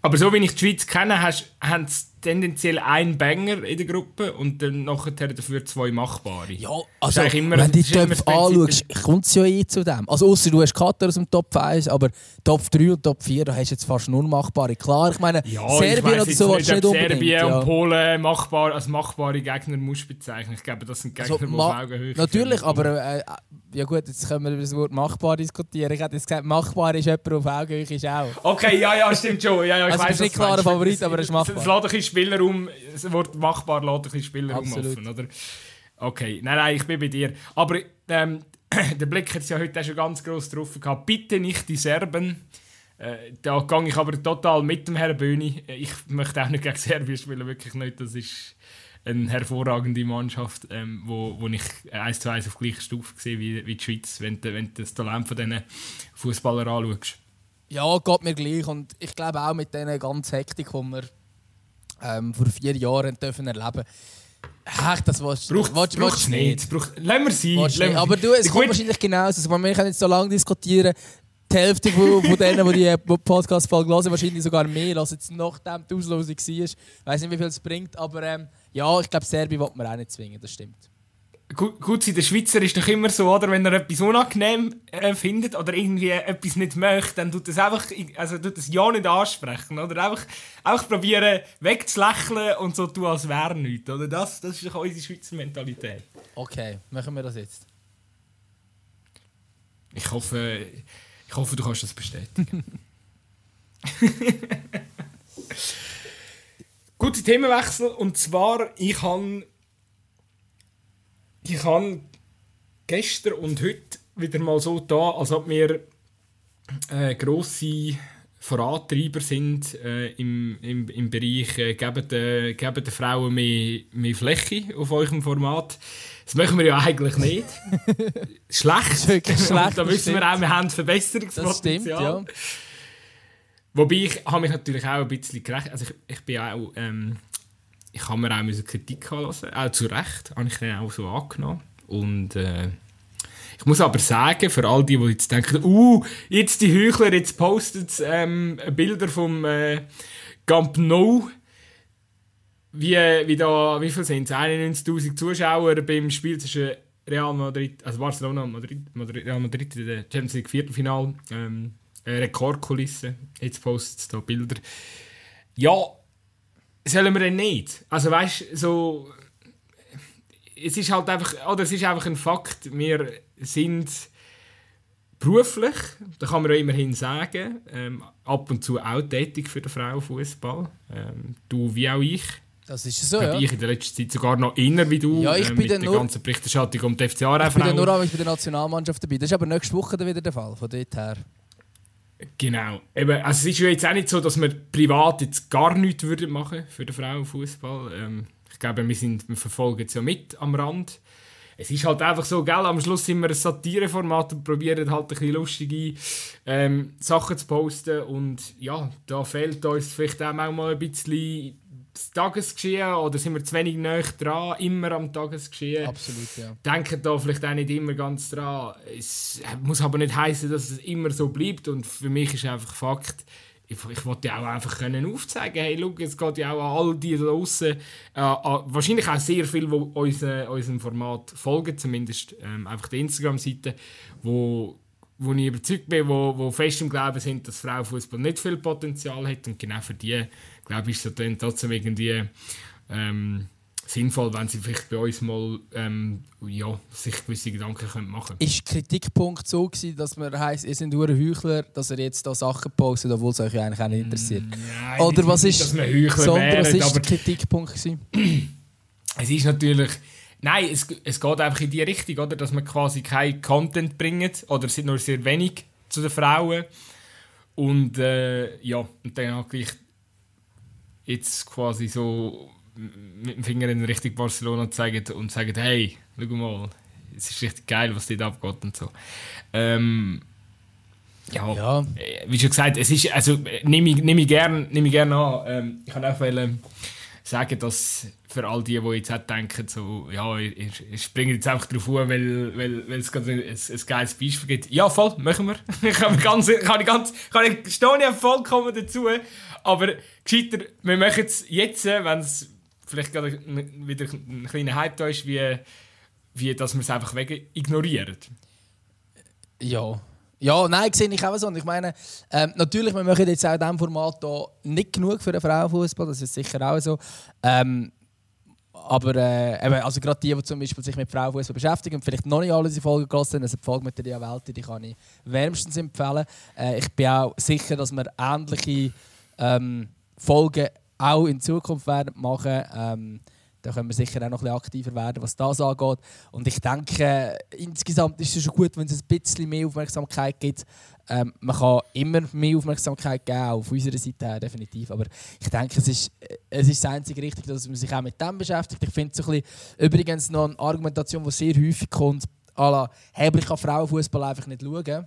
Aber so wie ich die Schweiz kenne, haben sie tendenziell einen Banger in der Gruppe und dann nachher dafür zwei machbare. Ja, also immer, wenn du die Töpfe anschaust, kommt es ja eh zu dem. Also außer du hast Katar aus dem Top 1, aber Top 3 und Top 4, da hast du jetzt fast nur machbare. Klar, ich meine, ja, Serbien oder so nicht, nicht unbedingt. Serbien ja. und Polen machbar, als machbare Gegner musst bezeichnen. Ich glaube, das sind Gegner, also, die auf Augenhöhe Natürlich, aber äh, ja gut, jetzt können wir über das Wort machbar diskutieren. Ich hätte jetzt gesagt, machbar ist jemand auf Augenhöhe ist auch. Okay, ja, ja, stimmt schon. Ja, ja, ich also weiss, ist nicht klarer Favorit, aber es ist machbar. Ein bisschen Spielraum, das Wort machbar lässt ein bisschen Spielraum Absolut. offen, oder? Okay, nein, nein, ich bin bei dir. Aber ähm, der Blick hat es ja heute auch schon ganz gross drauf gehabt. Bitte nicht die Serben. Äh, da gehe ich aber total mit dem Herrn Böhni. Ich möchte auch nicht gegen Serbien spielen, wirklich nicht. Das ist eine hervorragende Mannschaft, ähm, wo, wo ich eins zu eins auf gleicher Stufe sehe wie, wie die Schweiz, wenn du, wenn du das Talent von diesen Fußballern anschaust. Ja, geht mir gleich. Und ich glaube auch mit dieser ganzen Hektik, die wir ähm, vor vier Jahren dürfen erleben Ach, das willst du braucht, braucht nicht. Braucht, lassen wir sie. Lassen wir Aber du, es kommt wahrscheinlich genauso. Also, wir können jetzt so lange diskutieren. Die Hälfte von, von denen, die die Podcast-Folge hören, wahrscheinlich sogar mehr, als jetzt nachdem die Auslosung war. Ich weiß nicht, wie viel es bringt, aber ähm, ja, ich glaube, Serbien wird man auch nicht zwingen, das stimmt gut, gut der Schweizer ist doch immer so, oder? Wenn er etwas unangenehm äh, findet oder irgendwie etwas nicht möchte, dann tut das einfach, also tut das ja nicht ansprechen, oder? Einfach, einfach probieren wegzulächeln und so tun, als wäre nichts, oder? Das, das ist doch unsere Schweizer Mentalität. Okay, machen wir das jetzt. Ich hoffe, ich hoffe du kannst das bestätigen. Gute Themenwechsel, und zwar, ich habe ich habe gestern und heute wieder mal so da, als ob wir äh, grosse Vorantreiber sind äh, im, im, im Bereich äh, geben, den, geben den Frauen mehr, mehr Fläche auf eurem Format. Das machen wir ja eigentlich nicht. schlecht. schlecht. da wissen wir auch, wir haben Verbesserungspotenzial. Das stimmt, ja. Wobei ich habe mich natürlich auch ein bisschen gerecht. Also ich, ich bin auch ähm, ich habe mir auch Kritik lassen, auch zu Recht, habe ich dann auch so angenommen. Und äh, ich muss aber sagen, für all die, die jetzt denken, uh, jetzt die Heuchler, jetzt postet ähm, Bilder vom äh, Camp Nou, wie, wie, da, wie viel sind es? 91'000 Zuschauer beim Spiel zwischen Real Madrid, also Barcelona und Madrid, Madrid, Real Madrid in der Champions League Viertelfinale. Ähm, Rekordkulisse, jetzt postet es da Bilder. Ja, sollen wir denn nicht? Also weißt du, so. Es ist halt einfach, oder es ist einfach ein Fakt, wir sind beruflich, da kann man ja immerhin sagen, ähm, ab und zu auch tätig für den Frauenfußball. Ähm, du wie auch ich. Das ist so, ja. Ich in der letzten Zeit sogar noch inner wie du, ja, ich ähm, bin mit der nur, ganzen Berichterstattung um die FCA. Ich bin nur bei der Nationalmannschaft dabei. Das ist aber nächste Woche wieder der Fall, von dort her. Genau. Eben, also es ist ja jetzt auch nicht so, dass wir privat jetzt gar nichts würden machen für den Frauenfußball. Ähm, ich glaube, wir, sind, wir verfolgen es ja mit am Rand. Es ist halt einfach so, gell, am Schluss sind wir ein Satireformat und probieren halt ein bisschen lustige ähm, Sachen zu posten. Und ja, da fehlt uns vielleicht auch mal ein bisschen das Tagesgeschehen oder sind wir zu wenig näher dran, immer am Tagesgeschehen. Absolut, ja. Denken da vielleicht auch nicht immer ganz dran. Es muss aber nicht heißen, dass es immer so bleibt und für mich ist einfach Fakt, ich, ich wollte ja auch einfach können aufzeigen, hey, schau, es geht ja auch an all die da draußen, äh, wahrscheinlich auch sehr viele, die uns, äh, unserem Format folgen, zumindest ähm, einfach die Instagram-Seite, wo wo ich überzeugt bin, wo, wo fest im Glauben sind, dass Frauenfußball nicht viel Potenzial hat und genau für die glaube ich, ist es dann trotzdem irgendwie ähm, sinnvoll, wenn sie vielleicht bei uns mal ähm, ja, sich gewisse Gedanken können machen können. Ist der Kritikpunkt so gewesen, dass man heisst, ihr seid nur ein Heuchler, dass ihr jetzt da Sachen postet, obwohl es euch eigentlich auch nicht interessiert? Mm, nein, Oder was ist, dass Heuchler Sondern, wären, was ist der Kritikpunkt gewesen? es ist natürlich... Nein, es, es geht einfach in die Richtung, oder? dass man quasi keinen Content bringt oder sind nur sehr wenig zu den Frauen. Und äh, ja, und dann auch gleich jetzt quasi so mit dem Finger in Richtung Barcelona zeigen und sagen, hey, schau mal, es ist richtig geil, was dort abgeht und so. Ähm, ja, ja, äh, wie schon gesagt, es ist, also nehme ich, nehm ich gerne nehm gern an. Ähm, ich kann auch wollen sagen, dass für all die, die jetzt auch denken, so, ja, ich, ich springe jetzt einfach drauf an, weil, weil, weil es gerade ein, ein, geiles Beispiel gibt. Ja, voll, machen wir. ich kann, ganz, kann ich ganz, kann ich, stehe vollkommen dazu. Aber gescheiter, wir machen es jetzt, wenn es vielleicht gerade wieder ein kleiner Hype da ist, wie, wie dass wir es einfach weg ignorieren. Ja. Ja, nein, sehe ich auch so. Und ich meine, ähm, natürlich, wir machen jetzt auch in diesem Format hier nicht genug für den Frauenfußball, das ist sicher auch so. Ähm, aber äh, eben, also gerade die, die zum Beispiel sich mit Frauenfußball beschäftigen und vielleicht noch nicht alle diese Folgen gelassen haben, also die Folge mit der Welt, die kann ich wärmstens empfehlen. Äh, ich bin auch sicher, dass wir ähnliche ähm, Folgen auch in Zukunft werden machen. Ähm, da können wir sicher auch noch ein aktiver werden, was das angeht. Und ich denke, insgesamt ist es schon gut, wenn es ein bisschen mehr Aufmerksamkeit gibt. Ähm, man kann immer mehr Aufmerksamkeit geben, auch auf unserer Seite her, definitiv. Aber ich denke, es ist, es ist das einzige Richtige, dass man sich auch mit dem beschäftigt. Ich finde so übrigens noch eine Argumentation, die sehr häufig kommt, à la, hey, ich kann Frauenfußball einfach nicht schauen.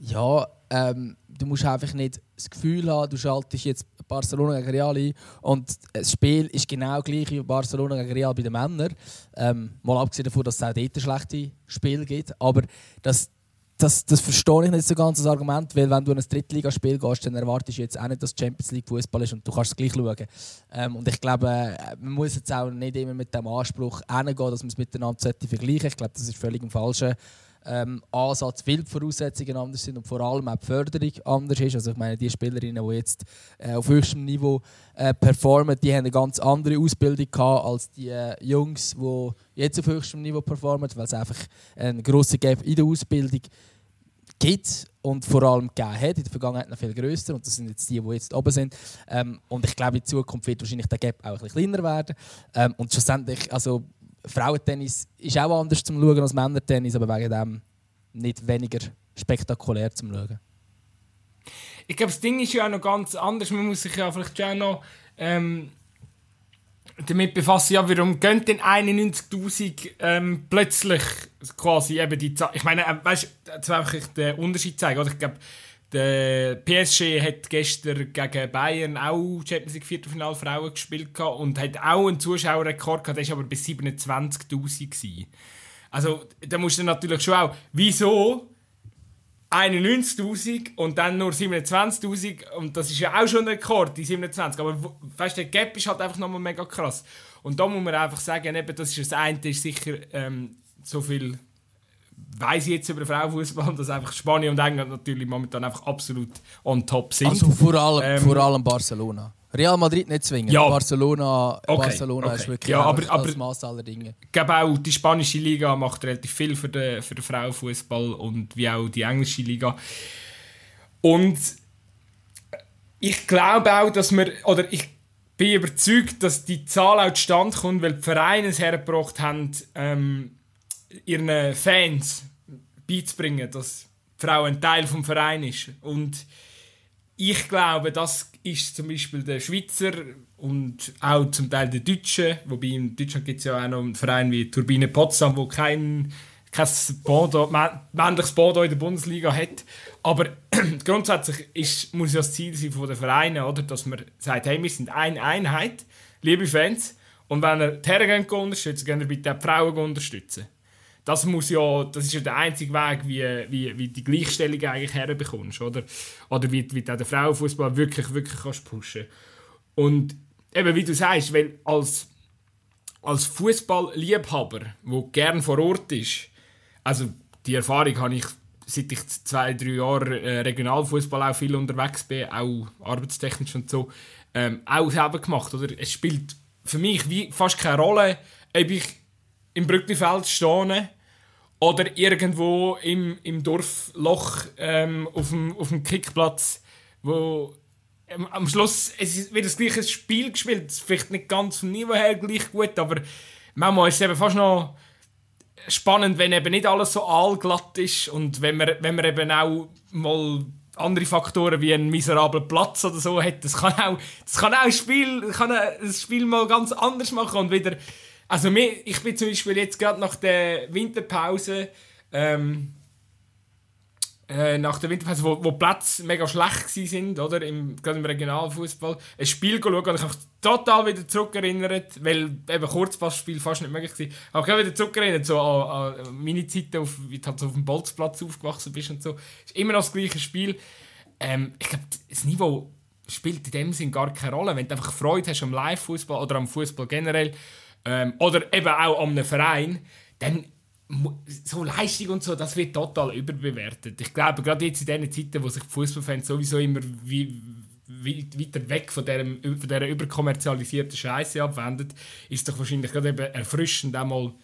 Ja, ähm, du musst einfach nicht das Gefühl haben, du schaltest jetzt Barcelona gegen Real ein und das Spiel ist genau gleich wie Barcelona gegen Real bei den Männern. Ähm, mal abgesehen davon, dass es auch dort schlechte Spiele gibt. Aber das, das, das verstehe ich nicht so ganz, das Argument, weil wenn du in ein Drittligaspiel gehst, dann erwartest du jetzt auch nicht, dass Champions League Fußball ist und du kannst es gleich schauen. Ähm, und ich glaube, äh, man muss jetzt auch nicht immer mit dem Anspruch hingehen, dass man es miteinander vergleichen sollte. Ich glaube, das ist völlig im Falschen ähm, Ansatz, weil die Voraussetzungen anders sind und vor allem auch die Förderung anders ist. Also ich meine, die Spielerinnen, die jetzt äh, auf höchstem Niveau äh, performen, die haben eine ganz andere Ausbildung gehabt als die äh, Jungs, die jetzt auf höchstem Niveau performen, weil es einfach einen grossen Gap in der Ausbildung gibt und vor allem gegeben hat, in der Vergangenheit noch viel grösser und das sind jetzt die, die jetzt oben sind. Ähm, und ich glaube, in Zukunft wird wahrscheinlich der Gap auch ein bisschen kleiner werden. Ähm, und schlussendlich, also Frauentennis ist auch anders zum Schauen als Männertennis, aber wegen dem nicht weniger spektakulär zum Schauen. Ich glaube, das Ding ist ja auch noch ganz anders. Man muss sich ja vielleicht auch noch ähm, damit befassen, ja, warum gehen denn 91.000 ähm, plötzlich quasi eben die Zahl. Ich meine, äh, weißt du, will ich den Unterschied zeigen. Oder? Ich glaube, der PSG hat gestern gegen Bayern auch Champions League Viertelfinale Frauen gespielt und hat auch einen Zuschauerrekord gehabt, der war aber bis 27.000 Also da musst du natürlich schon auch, wieso 91.000 und dann nur 27.000 und das ist ja auch schon ein Rekord, die 27. Aber weißt, der Gap ist halt einfach nochmal mega krass. Und da muss man einfach sagen, eben, das ist das eine, ist sicher ähm, so viel weiß ich jetzt über den Frauenfußball, dass einfach Spanien und England natürlich momentan einfach absolut on top sind. Also vor allem, ähm, vor allem Barcelona. Real Madrid nicht zwingen. Ja. Barcelona, okay, Barcelona okay. ist wirklich ja, aber, aber, das Maß aller Dinge. Ich glaube auch, die spanische Liga macht relativ viel für den, für den Frauenfußball und wie auch die englische Liga. Und ich glaube auch, dass wir, oder ich bin überzeugt, dass die Zahl auch zustande kommt, weil die Vereine es hergebracht haben, ähm, ihren Fans beizubringen, dass die Frau ein Teil vom Verein ist. Und ich glaube, das ist zum Beispiel der Schweizer und auch zum Teil der Deutsche, wobei in Deutschland gibt es ja auch noch einen Verein wie Turbine Potsdam, wo kein, kein Bodo, männliches Bodo in der Bundesliga hat. Aber grundsätzlich ist, muss ja das Ziel sein von den Vereinen, oder, dass man sagt, hey, wir sind eine Einheit, liebe Fans, und wenn ihr die Herren unterstützt, könnt ihr bitte auch die Frauen unterstützen das muss ja, das ist ja der einzige Weg, wie, wie, wie die Gleichstellung eigentlich herbekommst, oder? Oder wie, wie den Frauenfußball wirklich, wirklich kannst pushen. Und eben, wie du sagst, weil als, als Fußballliebhaber, der gern vor Ort ist, also die Erfahrung habe ich, seit ich zwei, drei Jahre äh, Regionalfußball auch viel unterwegs bin, auch arbeitstechnisch und so, ähm, auch selber gemacht, oder? Es spielt für mich wie fast keine Rolle, ob ich im Brücklifeld stehe oder irgendwo im, im Dorfloch ähm, auf, dem, auf dem Kickplatz, wo ähm, am Schluss es wird das gleiche Spiel gespielt. Vielleicht nicht ganz vom Niveau her gleich gut, aber manchmal ist es eben fast noch spannend, wenn eben nicht alles so allglatt ist und wenn man, wenn man eben auch mal andere Faktoren wie einen miserablen Platz oder so hat. Das kann auch, das kann auch ein Spiel, kann ein Spiel mal ganz anders machen und wieder also ich bin zum Beispiel jetzt gerade nach der Winterpause, ähm, äh, nach der Winterpause, wo, wo Plätze mega schlecht sind, oder? Im, gerade im Regionalfußball, ein Spiel schauen und ich habe mich total wieder zurückerinnert, weil eben Kurzpassspiel fast nicht möglich war. Aber ich habe wieder zurückerinnert, so an, an meine Zeit, auf, wie du halt so auf dem Bolzplatz aufgewachsen bist und so. Ist immer noch das gleiche Spiel. Ähm, ich glaube, das Niveau spielt in dem Sinn gar keine Rolle. Wenn du einfach Freude hast am Live-Fußball oder am Fußball generell, ähm, oder eben auch an einem Verein, dann so Leistung und so, das wird total überbewertet. Ich glaube, gerade jetzt in diesen Zeiten, wo sich Fußballfans sowieso immer wie, wie, weiter weg von, diesem, von dieser überkommerzialisierten Scheiße abwendet, ist doch wahrscheinlich gerade eben erfrischend, einmal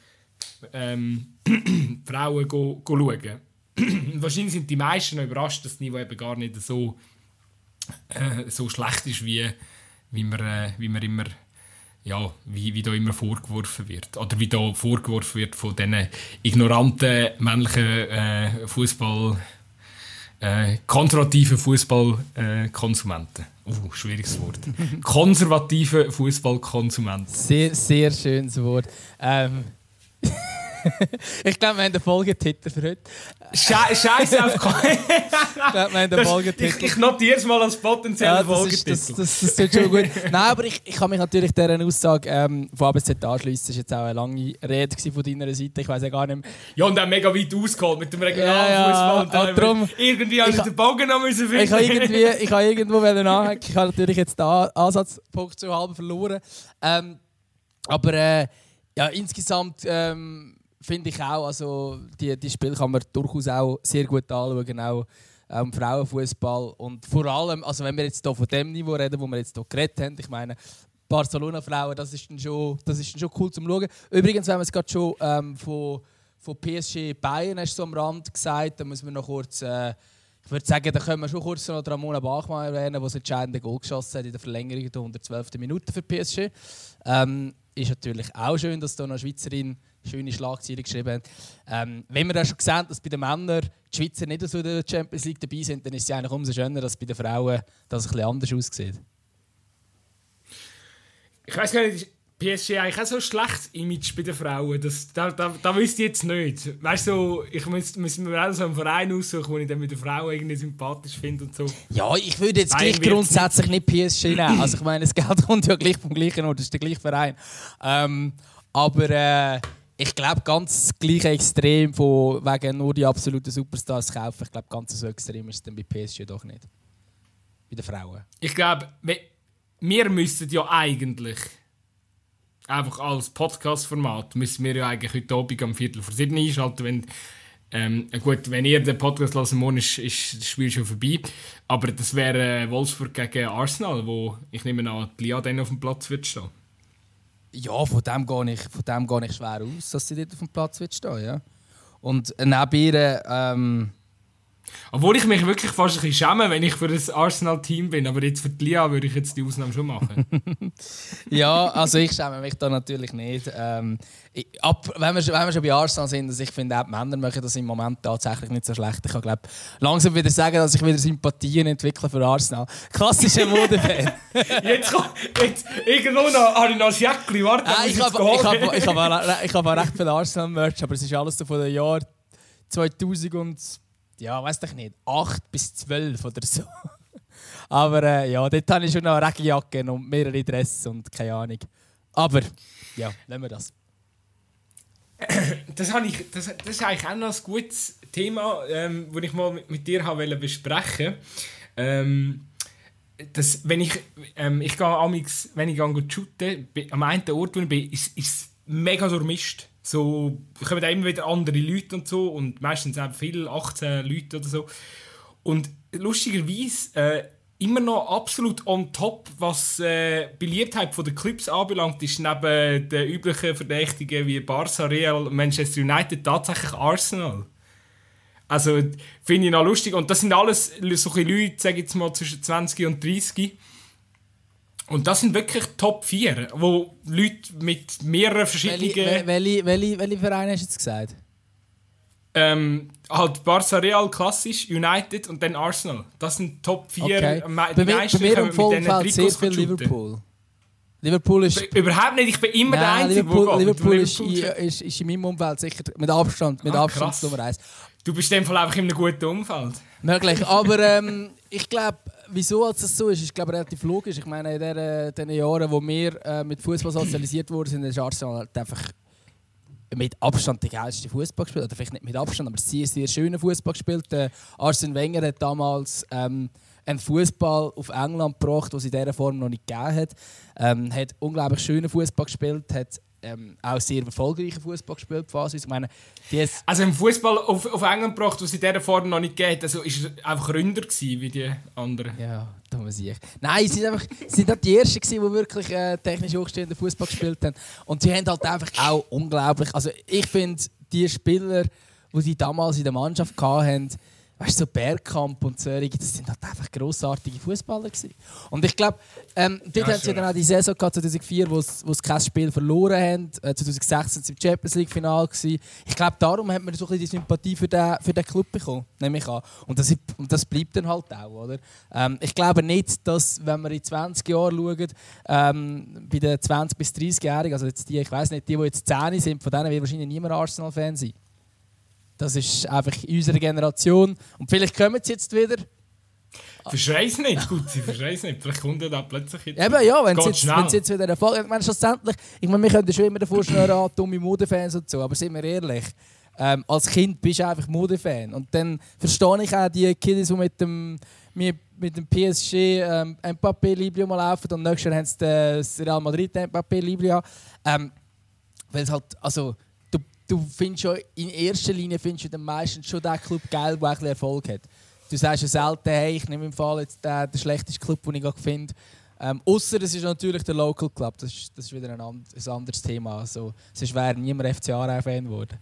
ähm, Frauen go, go schauen. wahrscheinlich sind die meisten überrascht, dass das Niveau eben gar nicht so, äh, so schlecht ist, wie, wie, man, äh, wie man immer ja, wie, wie da immer vorgeworfen wird. Oder wie da vorgeworfen wird von diesen ignoranten männlichen äh, Fußball, äh, konservativen Fußballkonsumenten. Äh, uh, schwieriges Wort. Konservative Fußballkonsumenten. Sehr, sehr schönes Wort. Ähm. ich glaube, wir haben den Folgetitel für heute. Sche Scheiße auf Ich glaube, wir haben den Ich, Folgetitel. ich notiere es mal als potenziellen Ja, das, ist, das, Folgetitel. das, das tut schon gut. Nein, aber ich, ich kann mich natürlich dieser Aussage ähm, von A bis Z anschließen. Das war jetzt auch eine lange Rede von deiner Seite. Ich weiß ja gar nicht mehr. Ja, und dann mega weit ausgeholt mit dem Ja, Regionalfußball. ja, und dann ah, drum- irgendwie habe ich ich den Bogen noch müssen finden. Ich habe irgendwie, ich habe irgendwo wollen anhängen. Ich habe natürlich jetzt den Ansatzpunkt so halb verloren. Ähm, aber äh, ja, insgesamt ähm, finde ich auch, also die, die Spiele kann man durchaus auch sehr gut anschauen, auch ähm, Frauenfußball und vor allem, also wenn wir jetzt hier von dem Niveau reden, wo wir jetzt hier geredet haben, ich meine Barcelona-Frauen, das ist dann schon, das ist dann schon cool zum Schauen. Übrigens, wenn wir es gerade schon ähm, von, von PSG Bayern hast du so am Rand gesagt, dann müssen wir noch kurz äh, ich würde sagen, da können wir schon kurz noch Ramona Bachmann erwähnen, der das entscheidende Goal geschossen hat in der Verlängerung der 112. Minute für PSG. Ähm, ist natürlich auch schön, dass da noch eine Schweizerin schöne Schlagzeilen geschrieben. Ähm, wenn wir ja schon gesehen dass bei den Männern die Schweizer nicht so in der Champions League dabei sind, dann ist es eigentlich umso schöner, dass bei den Frauen das ein bisschen anders aussieht. Ich weiß gar nicht, ist PSG eigentlich auch so ein schlechtes Image bei den Frauen? Das, da, da, da wüsste ich jetzt nicht. Weißt du, ich müsste müsste mir auch so einen Verein aussuchen, wo ich dann mit den Frauen irgendwie sympathisch finde und so. Ja, ich würde jetzt Nein, gleich grundsätzlich nicht PSG nehmen. Also ich meine, das Geld kommt ja gleich vom gleichen Ort, das ist der gleiche Verein. Ähm, aber äh, ich glaube, ganz das gleiche Extrem von wegen nur die absoluten Superstars kaufen. Ich glaube, ganz so extrem ist es dann bei PSG doch nicht. Bei den Frauen. Ich glaube, wir, müssten ja eigentlich einfach als Podcast-Format müssen wir ja eigentlich heute Abend am Viertel vor sieben einschalten, wenn ähm, gut, wenn ihr den Podcast hören morgen ist, ist das Spiel schon vorbei. Aber das wäre äh, Wolfsburg gegen Arsenal, wo ich nehme an, die Lia dann auf dem Platz wird stehen. Ja, von dem gehe ich, von dem gehe ich schwer aus, dass sie dort auf dem Platz wird stehen. Ja. Und neben ihr, ähm, Obwohl ich mich wirklich fast ein bisschen schäme, wenn ich für das Arsenal-Team bin. Aber jetzt für die Lia würde ich jetzt die Ausnahme schon machen. Ja, also ich schäme mich da natürlich nicht. Ähm, ich, ab, wenn, wir, schon- wenn wir schon bei Arsenal sind, also ich finde auch die Männer machen das im Moment tatsächlich nicht so schlecht. Ich kann glaub, langsam wieder sagen, dass ich wieder Sympathien entwickle für Arsenal. Klassischer Modefan. jetzt kommt, jetzt, irgendwo noch, habe ich noch ein Jäckchen, warte, muss ich habe ich hab, ich hab, ich hab auch recht viel Arsenal-Merch, aber es ist alles so von den Jahren 2000 und, ja, weiß ich nicht, 8 bis 12 oder so. Aber äh, ja, dort habe ich schon eine Regenjacke und mehrere Dresses und keine Ahnung. Aber, ja, nehmen wir das. Das, habe ich, das, das ist eigentlich auch noch ein gutes Thema, ähm, das ich mal mit, mit dir wollte besprechen ähm, das, wenn ich, ähm, ich gehe amix, wenn ich gehe shooten, am einen Ort, wo ich bin, ist es mega durchmischt. So kommen da immer wieder andere Leute und so und meistens auch viele, 18 Leute oder so. Und lustigerweise äh, immer noch absolut on top, was äh, Beliebtheit von den Clubs anbelangt, ist neben den üblichen Verdächtigen wie Barca, Real, Manchester United tatsächlich Arsenal. Also finde ich noch lustig. Und das sind alles solche Leute, sage ich jetzt mal, zwischen 20 und 30. Und das sind wirklich Top 4, wo Leute mit mehreren verschiedenen... Welche, welche, welche, welche Vereine hast du jetzt gesagt? Ähm, halt Barca Real klassisch, United und dann Arsenal. Das sind Top 4. Okay. Die Bei mir, bei meisten mir im Vorfeld sehr viel. Liverpool. Liverpool ist... Überhaupt nicht, ich bin immer der Nein, Einzige, Liverpool, der Liverpool, ist, Liverpool in, ist, ist in meinem Umfeld sicher mit Abstand, mit Ah, Abstand. Nummer eins. Du bist in dem Fall einfach in einem guten Umfeld. Möglich. Aber ähm, ich glaube, wieso als das so ist, ist glaube relativ logisch. Ich meine, in der, den Jahren, wo wir äh, mit Fußball sozialisiert wurden, sind ist Arsenal halt einfach mit Abstand der geilste Fußball gespielt. Oder vielleicht nicht mit Abstand, aber sehr, sehr schönen Fußball gespielt. Äh, Arsene Wenger hat damals ähm, einen Fußball auf England gebracht, den es in dieser Form noch nicht gegeben hat. Ähm, hat unglaublich schönen Fußball gespielt, hat ähm, auch sehr erfolgreichen Fußball gespielt. Quasi. Ich meine, Also im Fußball auf, auf England gebracht, was in dieser Form noch nicht geht, also ist er einfach ründer gewesen wie die anderen. Ja, da muss ich. Nein, sie sind einfach sie sind nicht die Ersten, gewesen, die wirklich äh, technisch hochstehenden Fußball gespielt haben. Und sie haben halt einfach auch unglaublich. Also ich finde, die Spieler, die sie damals in der Mannschaft hatten, weißt so Bergkamp und solche, das sind halt einfach grossartige Fußballer Und ich glaube, ähm, dort ja, haben sie dann auch die Saison gehabt, 2004, wo sie kein Spiel verloren haben. Äh, 2016 sind sie im Champions League Final gewesen. Ich glaube, darum hat man so ein bisschen die Sympathie für den, für den Club bekommen, nehme ich an. Und das, und das bleibt dann halt auch, oder? Ähm, ich glaube nicht, dass, wenn wir in 20 Jahren schauen, ähm, bei den 20 bis 30-Jährigen, also jetzt die, ich weiß nicht, die, die jetzt 10 sind, von denen wird wahrscheinlich niemand Arsenal-Fan sein. Das ist einfach in unserer Generation. Und vielleicht kommen sie jetzt wieder. Verschrei's nicht, gut, sie verschrei's nicht. Vielleicht kommt er da plötzlich jetzt. Eben, ja, wenn sie jetzt, wenn jetzt wieder Erfolg Ich meine, schlussendlich, ich meine, wir können schon immer davor schnurren, dumme Modefans und so, aber sind wir ehrlich, ähm, als Kind bist du einfach Modefan. Und dann verstehe ich auch die Kids, die mit dem, mit, mit dem PSG ähm, Mbappé Librio mal laufen und nächstes Jahr haben sie das Real Madrid Mbappé Librio. Ähm, weil es halt, also, du findest schon, in erster Linie findest du den meisten schon den Club geil, der ein Erfolg hat. Du sagst ja selten, hey, ich nehme im Fall jetzt den, den schlechtesten Club, den ich gerade finde. Ähm, Außer es ist natürlich der Local Club, das ist, das ist wieder ein, and ein anderes Thema. Also, sonst wäre niemand FC Aarau-Fan geworden.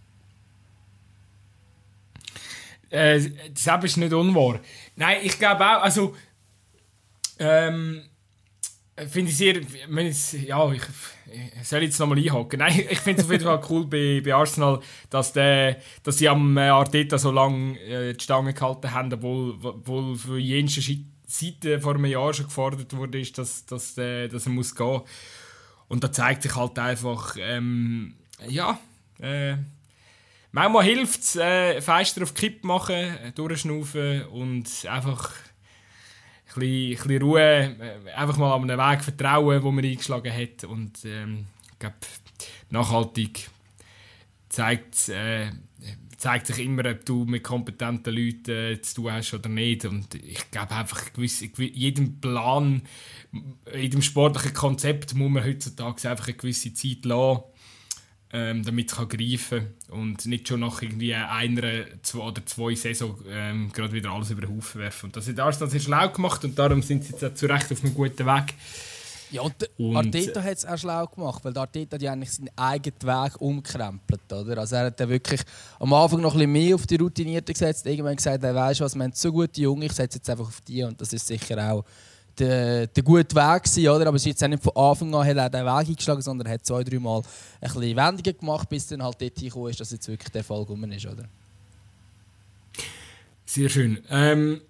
Äh, das ist nicht unwahr. Nein, ich glaube auch, also ähm, finde ich sehr, wenn ja, ich, ich soll jetzt nochmal einhaken. Nein, ich finde es auf jeden Fall cool bei, bei Arsenal, dass, der, dass sie am äh, Arteta so lange äh, die Stange gehalten haben, obwohl, obwohl für jenste Seite vor einem Jahr schon gefordert wurde, dass, dass, äh, dass er muss gehen Und da zeigt sich halt einfach, ähm, ja, äh, manchmal hilft es, äh, Feister auf Kipp machen, äh, durchschnaufen und einfach bisschen, bisschen Ruhe, äh, einfach mal an einen Weg vertrauen, den man eingeschlagen hat. Und ähm, ich glaube, nachhaltig zeigt, äh, zeigt sich immer, ob du mit kompetenten Leuten äh, zu tun hast oder nicht. Und ich glaube einfach, gewiss, jedem Plan, jedem sportlichen Konzept muss man heutzutage einfach eine gewisse Zeit lassen ähm, damit es greifen kann und nicht schon nach irgendwie einer zwei oder zwei Saison ähm, gerade wieder alles über den Haufen werfen. Und das hat Arsenal sehr schlau gemacht und darum sind sie jetzt auch zu Recht auf einem guten Weg. Ja, und, und Arteta hat es auch schlau gemacht, weil Arteta hat ja eigentlich seinen eigenen Weg umkrempelt. Oder? Also er hat dann wirklich am Anfang noch ein bisschen mehr auf die Routinierten gesetzt, irgendwann gesagt, er weiß was, wir haben so gute Junge, ich setze jetzt einfach auf die und das ist sicher auch der, der gute Weg gewesen, oder? Aber es ist jetzt auch nicht von Anfang an hat er den Weg eingeschlagen, sondern er hat zwei, drei Mal ein bisschen Wendungen gemacht, bis dann halt dort gekommen ist, dass jetzt wirklich der Fall gekommen ist, oder? Sehr schön. Ähm,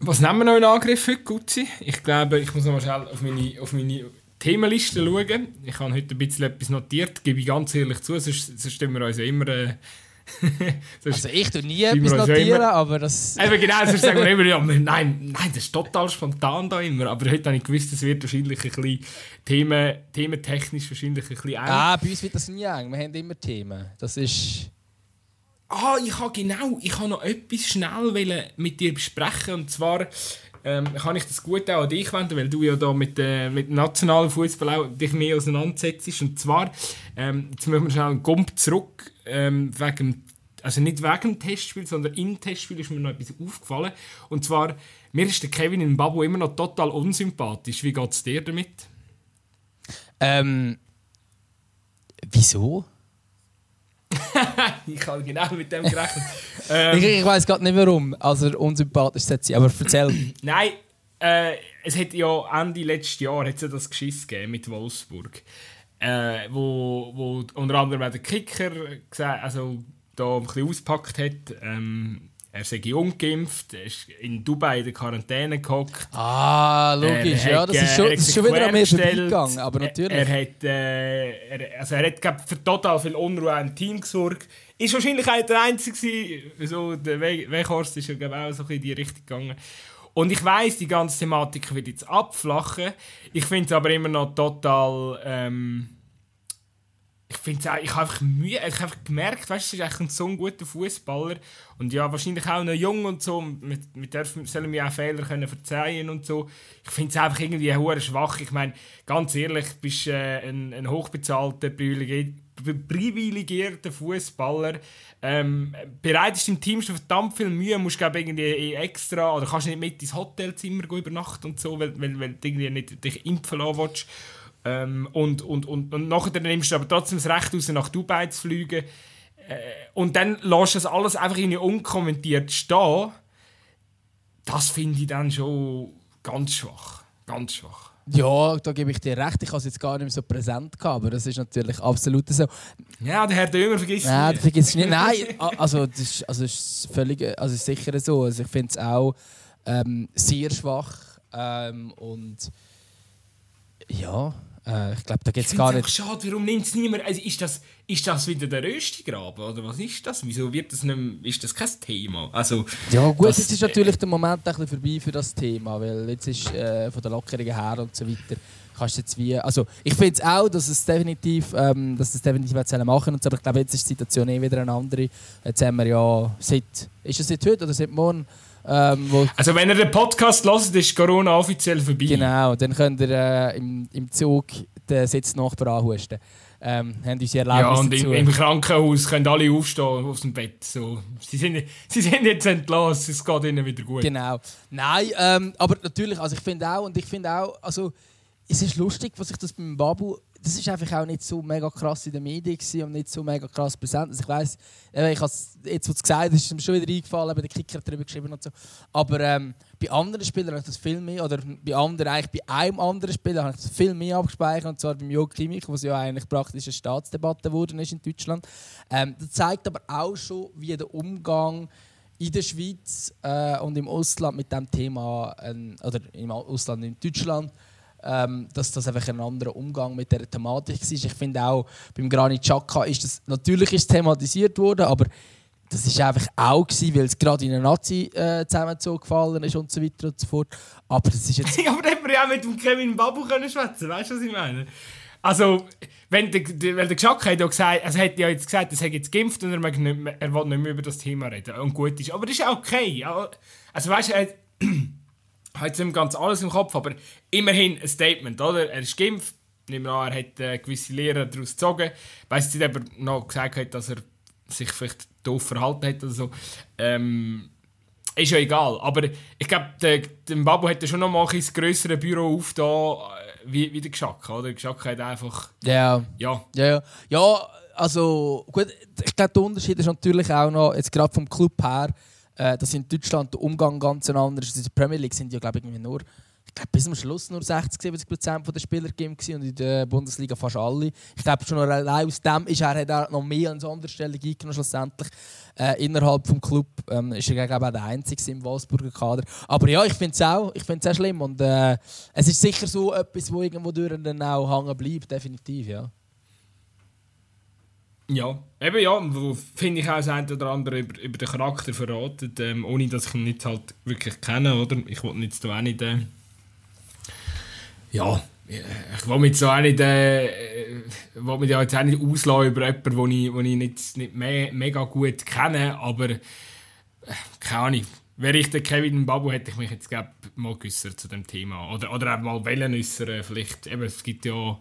was nehmen wir noch in Angriff heute, Gutzi? Ich glaube, ich muss noch mal schnell auf meine, auf meine Themenliste schauen. Ich habe heute ein bisschen etwas notiert, gebe ich ganz ehrlich zu, sonst, sonst wir uns ja immer... Äh, also ich tue nie etwas notieren, aber das... Eben genau, sonst sagen wir immer, ja, nein, nein, das ist total spontan da immer. Aber heute habe ich gewusst, es wird wahrscheinlich ein bisschen Themen, thementechnisch wahrscheinlich ein bisschen eng. Ah, bei uns wird das nie eng, wir haben immer Themen. Das ist... Ah, ich habe genau, ich habe noch etwas schnell mit dir besprechen und zwar ähm, kann ich das gut auch an dich wenden, weil du ja da mit, äh, mit dem nationalen Fußball auch dich mehr auseinandersetzt. Und zwar, ähm, jetzt müssen wir schnell einen Gump zurück, ähm, wegen, also nicht wegen dem Testspiel, sondern im Testspiel ist mir noch etwas aufgefallen. Und zwar, mir ist der Kevin in Babu immer noch total unsympathisch. Wie geht es dir damit? Ähm, wieso? ich habe genau mit dem gerechnet. ähm, ich ich weiß gerade nicht warum, also unsympathisch sein, aber erzähl. Nein, äh, es hat ja Ende letzten Jahr hat's ja das Geschiss gegeben mit Wolfsburg, äh, wo, wo unter anderem der Kicker also da ein bisschen ausgepackt hat. Ähm, er sei ungeimpft, er ist in Dubai in der Quarantäne gehockt. Ah, logisch, ja, das ist schon, das ist schon wieder an mir vorbeigegangen, aber natürlich. Er, er hat, äh, er, also er hat glaub, für total viel Unruhe im Team gesorgt. Ist wahrscheinlich auch der Einzige, so der Weghorst ist ja glaub, auch so in die Richtung gegangen. Und ich weiß, die ganze Thematik wird jetzt abflachen. Ich finde es aber immer noch total... Ähm, ich finde ich habe Mühe, ich habe gemerkt, weißt du, ist eigentlich so ein guter Fußballer und ja, wahrscheinlich auch noch jung und so, mit, mit dürfen, sollen wir auch Fehler können verzeihen und so. Ich finde es einfach irgendwie hure schwach. Ich meine, ganz ehrlich, bist äh, ein, ein hochbezahlter, privilegierter Fußballer, ähm, bereitest im Team schon verdammt viel Mühe, musst glaube irgendwie extra oder kannst nicht mit ins Hotelzimmer übernachten und so, weil, weil, weil du irgendwie nicht dich impfen lassen willst. Ähm, und, und, und, und nachher nimmst du aber trotzdem das Recht raus, nach Dubai zu fliegen. und dann lässt das alles einfach irgendwie unkommentiert stehen, das finde ich dann schon ganz schwach. Ganz schwach. Ja, da gebe ich dir recht. Ich habe es jetzt gar nicht mehr so präsent gehabt, aber das ist natürlich absolut so. Ja, der Herr Dömer vergisst es Nein, vergisst nicht. Nein, also das ist, also ist völlig, also ist sicher so. Also ich finde es auch ähm, sehr schwach ähm, und ja, äh, ich glaube, da geht es gar nicht. schade, warum nimmt es niemand? Also ist, das, ist das wieder der Röstigraben oder was ist das? Wieso wird das nicht ist das kein Thema? Also, ja gut, das, jetzt ist natürlich der Moment ein bisschen vorbei für das Thema, weil jetzt ist äh, von der Lockerungen her und so weiter kannst jetzt wie, also ich finde es auch, dass es definitiv, ähm, dass das definitiv machen und so, aber ich glaube jetzt ist die Situation eh wieder eine andere. Jetzt haben wir ja seit, ist es seit heute oder seit morgen ähm, also wenn ihr den Podcast hört, ist Corona offiziell vorbei. Genau, dann könnt ihr äh, im, im Zug den Sitznachbar anhusten. Ähm, haben unsere Ja, und im, im, Krankenhaus können alle aufstehen aus dem Bett. So. Sie, sind, sie sind jetzt entlassen, es geht ihnen wieder gut. Genau. Nein, ähm, aber natürlich, also ich finde auch, und ich finde auch, also es ist lustig, was ich das beim Babu das ist einfach auch nicht so mega krass in den Medien und nicht so mega krass präsent. Also ich weiss, ich habe jetzt, was du gesagt hast, ist mir schon wieder eingefallen, bei der Kicker darüber geschrieben und so. Aber ähm, bei anderen Spielern habe ich das viel mehr, oder bei anderen, eigentlich bei einem anderen Spieler habe ich das viel mehr abgespeichert, und zwar beim Jörg Kimmich, was ja eigentlich praktisch eine Staatsdebatte geworden ist in Deutschland. Ähm, das zeigt aber auch schon, wie der Umgang in der Schweiz äh, und im Ausland mit dem Thema, äh, oder im Ausland in Deutschland, ähm, dass das einfach ein anderer Umgang mit der Thematik war. Ich finde auch beim Granit Xhaka ist das natürlich ist thematisiert worden, aber das ist einfach auch gewesen, weil es gerade in einer Nazi äh, zusammenzug gefallen ist und so weiter und so fort. Aber das ist jetzt. aber da hätten wir ja auch mit dem Kevin Babu können schwätzen, weißt du, was ich meine? Also, wenn der, weil der Xhaka hat ja gesagt, also hat ja jetzt gesagt, er hat jetzt geimpft und er, mag nicht mehr, er will nicht mehr über das Thema reden und gut ist. Aber das ist auch okay. Also weißt du, habe jetzt nicht ganz alles im Kopf, aber immerhin ein Statement, oder? Er ist geimpft, nehmen wir an, er hat äh, gewisse Lehren daraus gezogen. Ich weiss nicht, ob er noch gesagt hat, dass er sich vielleicht doof verhalten hat oder so. Ähm, ist ja egal. Aber ich glaube, der, der Babu hat ja schon noch mal ein größere Büro auf da äh, wie, wie der Geschak, oder? Der Geschak hat einfach. Ja. Ja. Ja, ja. ja also gut, ich glaube, der Unterschied ist natürlich auch noch, jetzt gerade vom Club her, äh, dass in Deutschland der Umgang ganz anders ist. In der Premier League sind ja glaube ich nur ich glaube, bis zum Schluss nur 60, 70 Prozent der Spieler und in der Bundesliga fast alle. Ich glaube, schon allein aus dem ist er, hat er noch mehr an Sonderstellung eingenommen, schlussendlich. Äh, innerhalb des Clubs ähm, ist er glaube auch der Einzige im Wolfsburger Kader. Aber ja, ich finde es auch, auch schlimm. Und äh, es ist sicher so etwas, wo irgendwo durch dann auch hängen bleibt, definitiv, ja. Ja, eben ja, wo finde ich auch das eine oder andere über, über den Charakter verraten, ähm, ohne dass ich ihn nicht halt wirklich kenne, oder? Ich wollte jetzt da auch nicht, äh, ja, ich will mich auch nicht, äh, will mich jetzt auch nicht auslassen über jemanden, den ich, den ich nicht, nicht me mega gut kenne, aber äh, keine Ahnung. Wäre ich der Kevin Babu, hätte ich mich jetzt glaub, mal geäußert zu dem Thema. Oder, oder auch mal wollen äußern. Vielleicht, eben, es gibt ja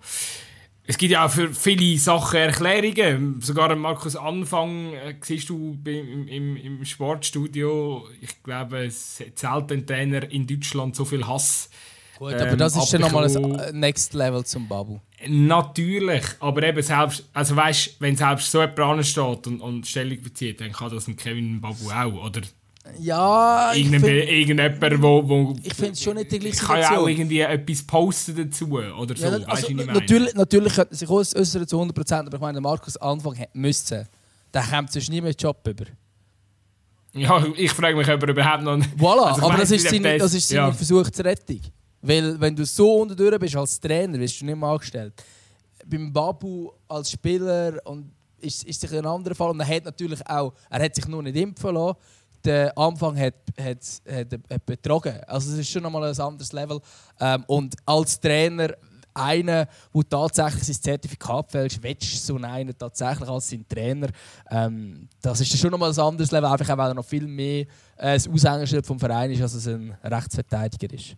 es gibt ja auch für viele Sachen Erklärungen. Sogar Markus Anfang äh, siehst du im, im, im, Sportstudio. Ich glaube, es zählt ein Trainer in Deutschland so viel Hass. Gut, ähm, aber das ist ja nochmal ein Next Level zum Babu. Natürlich, aber eben selbst, also weißt, wenn selbst so jemand ansteht und, und Stellung bezieht, dann kann das ein Kevin Babu auch, oder? Ja, Irgendein, irgendjemand, wo, wo ich finde es schon nicht die gleiche kann ja auch irgendwie etwas posten dazu oder so. Ja, also, natürlich, natürlich könnte sich äußern zu 100%, aber ich meine, Markus Anfang müsste. Der kommt sonst nie mehr Job über. Ja, ich frage mich, ob er überhaupt noch... Voilà, also, aber das ist, seine, das ist seine ja. Versuch zur Rettung. Weil wenn du so unter bist als Trainer, wirst du nicht mehr angestellt. Beim Babu als Spieler und ist, ist sich ein anderer Fall. Und er hat natürlich auch, er hat sich nur nicht impfen lassen der Anfang hat, hat, hat, hat betrogen. Also es ist schon nochmal ein anderes Level. Ähm, und als Trainer, einer, der tatsächlich sein Zertifikat fälscht, willst so einen tatsächlich als sein Trainer. Ähm, das ist schon nochmal ein anderes Level, einfach auch, weil er noch viel mehr äh, das Aushängeschild vom Verein ist, als es ein Rechtsverteidiger ist.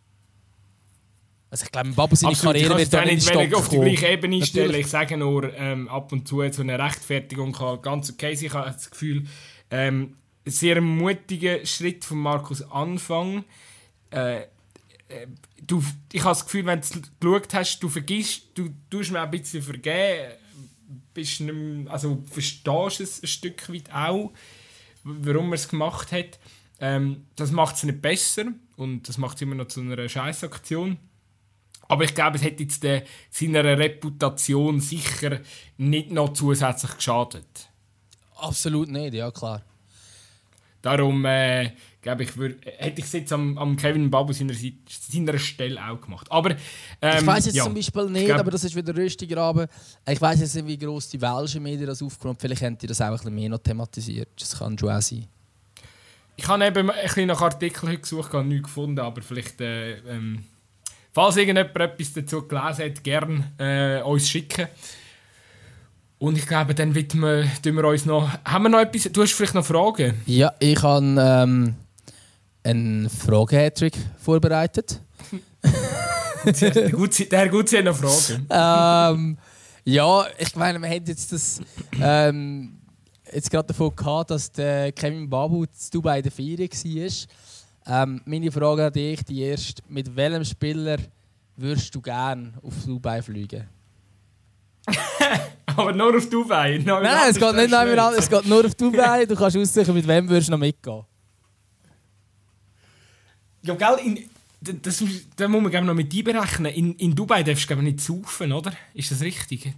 Also ich glaube, Babu seine Absolut, Karriere wird dann nicht Stopp auf die gleiche Ebene stellen. Ich sage nur, ähm, ab und zu so eine Rechtfertigung kann ganz okay sein. Ich habe das Gefühl, ähm, sehr mutiger Schritt von Markus Anfang. Äh, äh, du, ich habe das Gefühl, wenn du geschaut hast, du vergisst, du tust mir ein bisschen vergeben, bist nicht also verstehst es ein Stück weit auch, warum er es gemacht hat. Ähm, das macht es nicht besser und das macht es immer noch zu einer Scheißaktion. Aber ich glaube, es hätte jetzt de, seiner Reputation sicher nicht noch zusätzlich geschadet. Absolut nicht, ja klar. Darum äh, glaube ich, würd, hätte ich es jetzt am, am Kevin Babu seiner, seiner Stelle auch gemacht. Aber, ähm, ich weiß jetzt ja, zum Beispiel nicht, glaub, aber das ist wieder rüstiger aber Ich weiß jetzt nicht, wie groß die welschen Medien das aufgenommen haben. Vielleicht haben die das auch ein bisschen mehr noch thematisiert. Das kann schon auch sein. Ich habe eben ein bisschen nach Artikeln gesucht, habe nichts gefunden, aber vielleicht, äh, ähm, falls irgendjemand etwas dazu gelesen hat, gerne äh, uns schicken. Und ich glaube, dann widmen wir uns noch. Haben wir noch etwas? Du hast vielleicht noch Fragen? Ja, ich habe ähm, einen Frage-Hattrick vorbereitet. der, Gut, Gutzi hat noch Fragen. ähm, ja, ich meine, wir haben jetzt das. Ähm, jetzt gerade davon gehabt, dass der Kevin Babu zu Dubai in der Ferien war. Ähm, meine Frage an dich, die erste: Mit welchem Spieler würdest du gerne auf Dubai fliegen? Aber nur auf Dubai? Nein, Nein es geht nicht an, es geht nur auf Dubai. Du kannst aussuchen, mit wem würdest du noch mitgehen. Ja, gell, in, das, das muss man noch mit einberechnen. In, in Dubai darfst du nicht saufen, oder? Ist das richtig?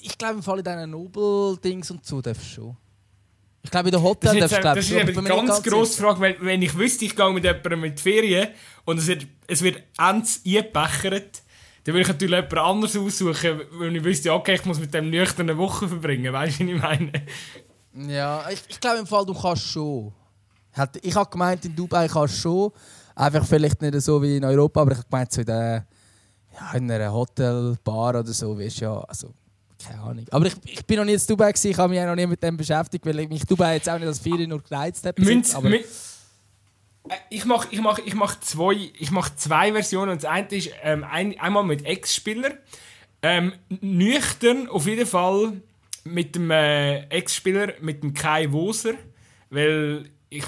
Ich glaube, im Fall in diesen Nobel-Dings und so darfst du schon. Ich glaube, in der Hotel das ist jetzt, Das ist eine ganz, grosse Frage, weil wenn ich wüsste, ich gehe mit jemandem mit Ferien und es wird, es wird ends eingebechert, dann würde ich natürlich jemand anderes aussuchen, weil ich wüsste, okay, ich muss mit dem nüchtern eine Woche verbringen. Weißt du, was ich meine? Ja, ich, ich glaube im Fall, du kannst schon. Ich habe gemeint, in Dubai kannst du schon. Einfach vielleicht nicht so wie in Europa, aber ich habe gemeint, so in, der, ja, in einer Hotelbar oder so, weißt ja, also keine Ahnung. Aber ich, ich bin noch nie in Dubai gewesen, ich habe mich auch noch nie mit dem beschäftigt, weil mich Dubai jetzt auch nicht als Ferien nur gereizt hat. Münz, aber ich mache ich mach, ich mach zwei, mach zwei Versionen. Und das eine ist ähm, ein, einmal mit Ex-Spieler. Ähm, nüchtern auf jeden Fall mit dem äh, Ex-Spieler, mit dem Kai Woser. Weil ich,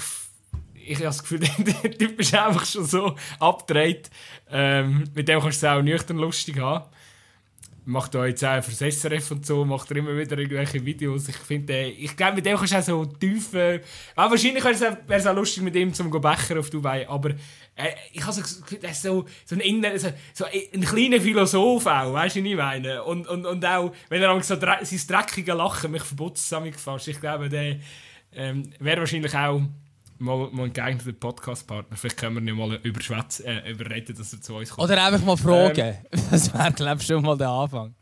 ich habe das Gefühl, der Typ ist einfach schon so abgedreht. Ähm, mit dem kannst du es auch nüchtern lustig haben macht da jetzt auch für SRF und so, macht er immer wieder irgendwelche Videos. Ich finde, ich glaube, mit dem kannst du auch so tief... Äh, ah, wahrscheinlich wäre es auch lustig, mit ihm zum Becher auf Dubai, aber äh, ich habe so, so, so, ein, inner, so, so ein kleiner Philosoph auch, weißt du, was ich meine? Und, und, und auch, wenn er so dre sein dreckiges Lachen mich verputzt zusammengefasst, ich glaube, der ähm, wäre wahrscheinlich auch mal, mal ein geeigneter Podcastpartner. Vielleicht können wir nicht mal überschwätzen, äh, überreden, dass er zu uns kommt. Oder einfach mal fragen. Ähm, das wäre, glaube ich, schon mal der Anfang.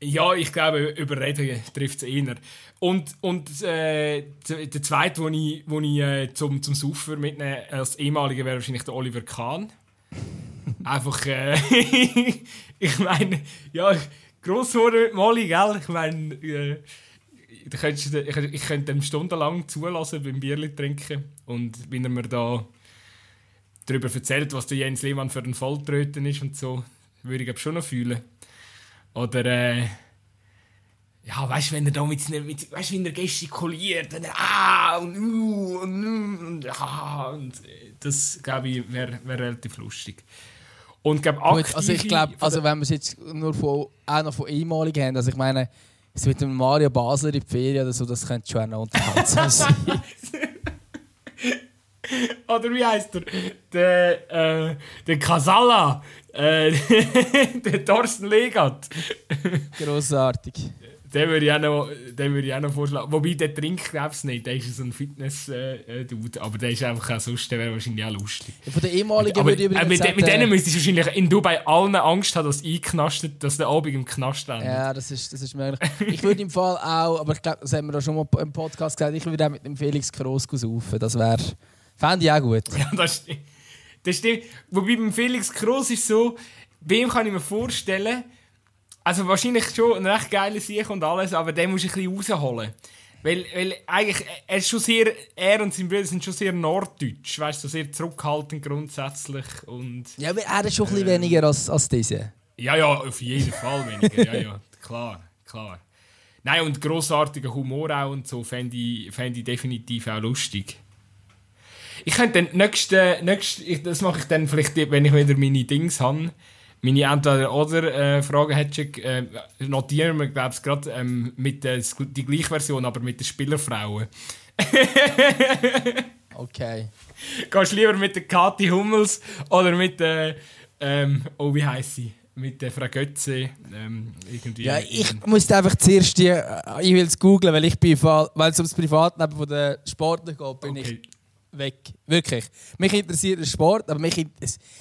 Ja, ich glaube, überreden trifft es eher. Und, und äh, der zweite, den ich, wo ich äh, zum, zum Saufer mitnehme, als ehemaliger, wäre wahrscheinlich der Oliver Kahn. Einfach, äh, ich meine, ja, gross wurde mit Molly, gell? Ich meine, äh, ich, ich könnte ihm stundenlang zulassen beim Bierli trinken und wenn er mir da darüber erzählt, was der Jens Lehmann für ein Volltröten ist und so, würde ich schon noch fühlen. Oder äh, ja, weißt du, wenn er da mit, mit weißt du, wenn er gestikuliert, wenn er ah und uh und, uh, und ah und das glaube ich wäre wär relativ lustig. Und glaub, Gut, also ich glaube, also wenn wir es jetzt nur von, auch noch von ehemaligen haben, also ich meine, es mit dem Mario Basler in die Ferien oder so, das könnte schon eine Unterhaltsam sein. Oder wie heißt der? Der, äh, der Casalla. Äh, der Thorsten Legat. Grossartig. Den würde ich auch noch, den würde ich auch noch vorschlagen. Wobei, der trinkt es nicht. Der ist so ein Fitness-Dude. aber der ist einfach auch sonst, der wäre wahrscheinlich auch lustig. Von den ehemaligen würde ich übrigens äh, mit, sagen, mit denen müsstest du wahrscheinlich in Dubai allen Angst haben, dass einknastet, dass der Abend im Knast endet. Ja, das ist, das ist möglich. ich würde im Fall auch, aber ich glaube, das haben wir auch schon mal im Podcast gesagt, ich würde auch mit dem Felix Kroos saufen. Das wäre, fände ich auch gut. Ja, das stimmt. Das stimmt. Wobei beim Felix Kroos ist so, bei ihm kann ich mir vorstellen, also wahrscheinlich schon ein recht geiler Sieg und alles, aber den musst du ein bisschen rausholen. Weil, weil eigentlich, er, ist schon sehr, er und sein Bruder sind schon sehr norddeutsch, weißt du, so sehr zurückhaltend grundsätzlich und... Ja, aber er ist schon ein bisschen äh, weniger als, als diese. Ja, ja, auf jeden Fall weniger, ja, ja, klar, klar. Nein, und grossartiger Humor auch und so fände ich, fänd ich definitiv auch lustig. Ich könnte dann nächste, nächste das mache ich dann vielleicht, wenn ich wieder meine Dings habe, meine Entweder-Oder-Frage hättest äh, notieren wir, glaube ich, gerade ähm, mit äh, die gleiche Version, aber mit den Spielerfrauen. okay. Gehst du lieber mit der Kathi Hummels oder mit der, ähm, oh, wie heisst sie? Mit der Frau Götze. Ähm, irgendwie ja, ich muss einfach zuerst die, äh, ich will es googlen, weil ich bin, weil es ums Privatleben von der Sportler geht, bin okay. ich weg. Wirklich. Mich interessiert der Sport, aber mich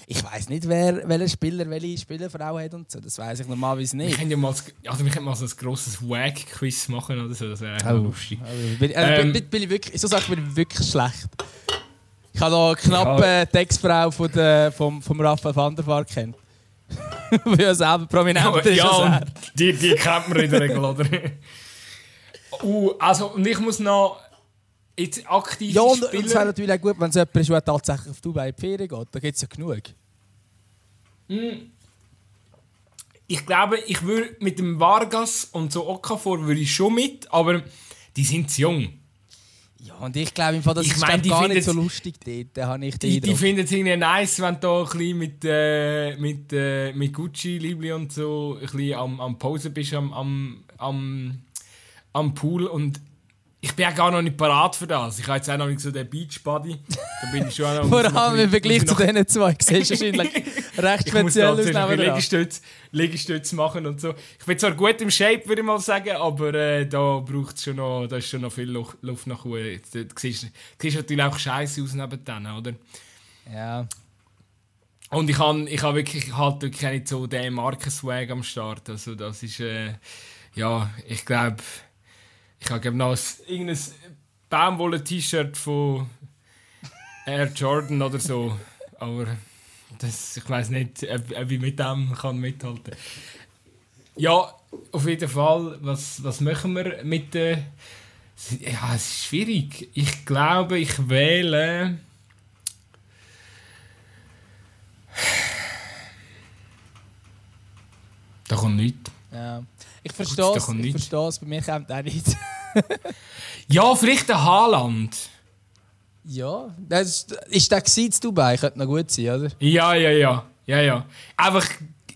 ich weiß nicht, wer welcher Spieler welche Spielerfrau hat und so. Das weiß ich normalerweise nicht. Wir können ja mal, also wir können mal so ein grosses Wag-Quiz machen oder so. Das wäre oh. lustig. Also, bin, also, ähm, bin, bin, ich wirklich, so sagt bin ich wirklich schlecht. Ich habe da knapp ja. die Ex-Frau von der, vom, vom Raphael van der Vaart kennt. Weil er selber prominent ist. Ja, die, die kennt man in der Regel, oder? uh, also, und ich muss noch jetzt aktiv Ja, und es wäre natürlich auch gut, wenn es jemand ist, der tatsächlich auf Dubai in die Ferien geht. Da gibt es ja genug. Mm. Ich glaube, ich würde mit dem Vargas und so Okafor würde ich schon mit, aber die sind zu jung. Ja, und ich glaube, das ich ist mein, gar nicht so lustig dort. Da habe ich die, die finden es irgendwie nice, wenn du ein bisschen mit, äh, mit, äh, mit Gucci, Libli und so ein bisschen am, am Pause bist am, am, am, am Pool und ich bin gar noch nicht parat für das. Ich habe jetzt auch noch nicht so den Beachbody. Da bin ich schon noch, Vor allem im Vergleich zu diesen zwei siehst du wahrscheinlich recht speziell aus. Ich muss Liegestütze, Liegestütze machen und so. Ich bin zwar gut im Shape, würde ich mal sagen, aber äh, da braucht schon noch, da ist schon noch viel Luft nach oben. Du siehst, siehst natürlich auch scheiße aus neben denen, oder? Ja. Und ich habe ich hab wirklich, halt wirklich nicht so den Markenswag am Start. Also das ist, äh, ja, ich glaube ich habe noch ein, irgendein Baumwolle-T-Shirt von Air Jordan oder so. Aber das, ich weiß nicht, ob, ob ich mit dem kann mithalten kann. Ja, auf jeden Fall. Was, was machen wir mit der. ja, es ist schwierig. Ich glaube, ich wähle. Da kommt nichts. Ja. Ich verstehe es, ich verstehe es, bei mir kommt auch nicht. ja, vielleicht ein Haaland. Ja, das ist, ist der in Dubai? Könnte noch gut sein, oder? Ja, ja, ja. ja, ja. Einfach,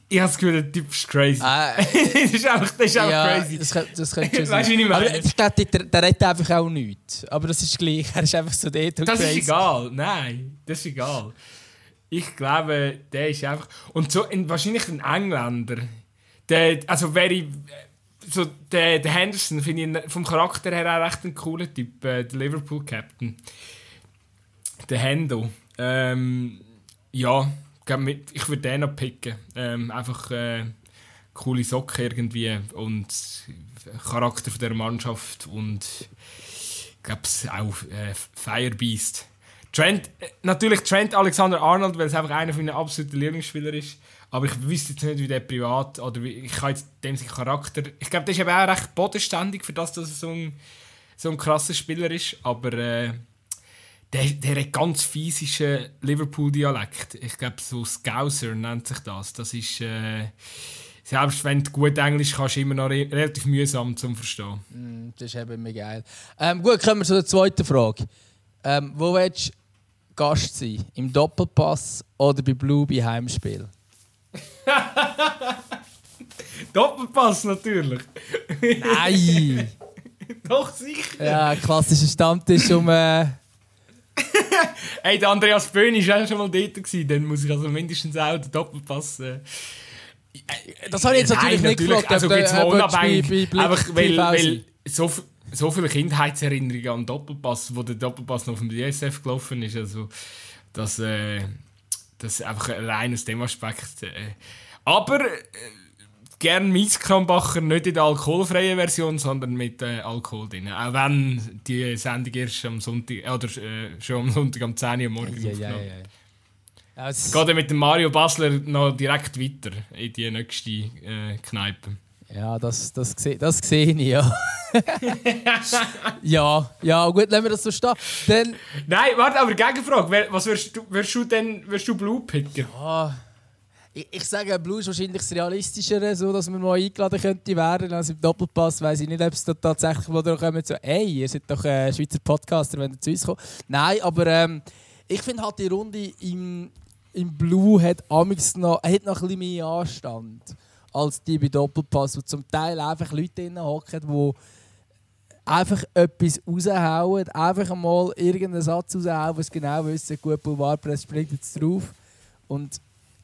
ich habe das Gefühl, der Typ ist crazy. Ah, das ist einfach, das ist einfach ja, crazy. Das, das könnte schon sein. Weißt du, ich meine? glaube, der, der redet einfach auch nichts. Aber das ist gleich, er ist einfach so dort Das crazy. ist egal, nein, das ist egal. Ich glaube, der ist einfach... Und so, wahrscheinlich ein Engländer der, also wäre so der, der Henderson finde ich vom Charakter her auch recht ein cooler Typ, äh, der Liverpool Captain. Der Hendo. Ähm, ja, ich würde den noch picken. Ähm, einfach äh, coole Socken irgendwie und Charakter von der Mannschaft und glaube auch äh, Firebeast. Trent, äh, natürlich Trent Alexander Arnold, weil es einfach einer meiner absoluten Lieblingsspieler ist. Aber ich wüsste jetzt nicht, wie der privat oder wie, ich habe jetzt dem seinen Charakter. Ich glaube, der ist eben auch recht bodenständig, für das, dass er so ein, so ein krasser Spieler ist. Aber äh, der, der hat ganz physischen Liverpool-Dialekt. Ich glaube, so Scouser nennt sich das. Das ist. Äh, selbst wenn du gut Englisch kannst, immer noch re relativ mühsam zum Verstehen. Mm, das ist eben immer geil. Ähm, gut, kommen wir zu der zweiten Frage. Ähm, wo willst du Gast sein? Im Doppelpass oder bei Blue bei Heimspiel? Doppelpass natürlich. Nein! Doch, sicher! Ja, klassischer Stammtisch um. Äh... hey, der Andreas Böhn war auch schon mal dort. Gewesen. Dann muss ich also mindestens auch den Doppelpass. Äh... Das habe ich jetzt natürlich Nein, nicht natürlich, gefragt. Also jetzt mal unabhängig. Einfach weil, weil so, so viele Kindheitserinnerungen an Doppelpass, wo der Doppelpass noch auf dem DSF gelaufen ist. Also, das. Äh das ist einfach ein reines dem Aspekt. Äh. Aber äh, gern Mieskrambacher nicht in der alkoholfreien Version, sondern mit äh, Alkohol drin. Auch wenn die Sendung erst am Sonntag, oder äh, schon am Sonntag am 10 Uhr morgen ja, aufgenommen ja, ja, ja. Geht mit dem Mario Basler noch direkt weiter in die nächste äh, Kneipe. Ja, das, das, das sehe ich, ja. ja, ja, gut, lassen wir das so stehen. Dann... Nein, warte, aber Gegenfrage. Was wirst du, wirst du denn wirst du Blue picken? Ja, ich, ich sage, Blue ist wahrscheinlich das Realistischere, so dass man mal eingeladen könnte werden. Also im Doppelpass weiß ich nicht, ob es da tatsächlich da kommen so, ey, ihr seid doch ein äh, Schweizer Podcaster, wenn ihr zu uns kommt. Nein, aber ähm, ich finde halt die Runde im im Blue hat amix noch, hat noch ein bisschen mehr Anstand als die bei Doppelpass, wo zum Teil einfach Leute drin hocken, die einfach etwas raushauen, einfach mal irgendeinen Satz raushauen, was genau wissen, gut, Boulevardpress springt jetzt drauf und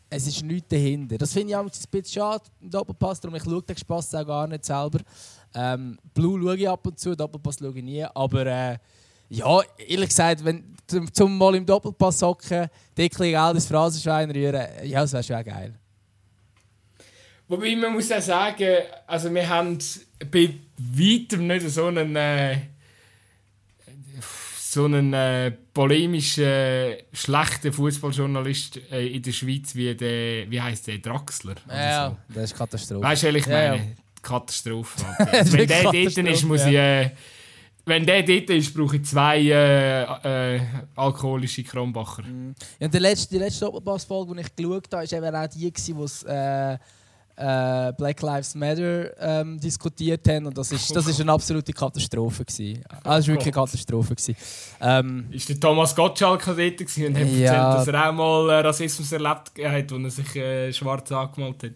es ist nichts dahinter. Das finde ich auch ein bisschen schade im Doppelpass, darum ich schaue den Spass auch gar nicht selber. Ähm, Blue schaue ich ab und zu, Doppelpass schaue ich nie, aber äh, ja, ehrlich gesagt, wenn, zum, zum mal im Doppelpass hocken, dicklich Geld ins Phrasenschwein rühren, ja, das wäre schon geil. Wobei man muss auch sagen, also wir haben bei weitem nicht so einen, äh, so einen äh, polemischen, schlechten Fußballjournalist äh, in der Schweiz wie der, wie heißt der, Draxler. Ja, so. das ist Katastrophe. Weißt du, ich meine? Ja, ja. Katastrophe. Also, wenn der dort ist, muss ich. Äh, wenn der dort ist, brauche ich zwei äh, äh, alkoholische Kronbacher. Mm. Ja, die letzte, die letzte Doppelpass-Folge, die ich geschaut habe, war eben auch die, wo es äh, äh, Black Lives Matter ähm, diskutiert haben. Und das ist, das ist eine absolute Katastrophe. Gewesen. Ah, das war wirklich eine Katastrophe. Gewesen. Ähm, ist der Thomas Gottschalk dort gewesen und hat ja, erzählt, dass er auch mal äh, Rassismus erlebt hat, als er sich äh, schwarz angemalt hat?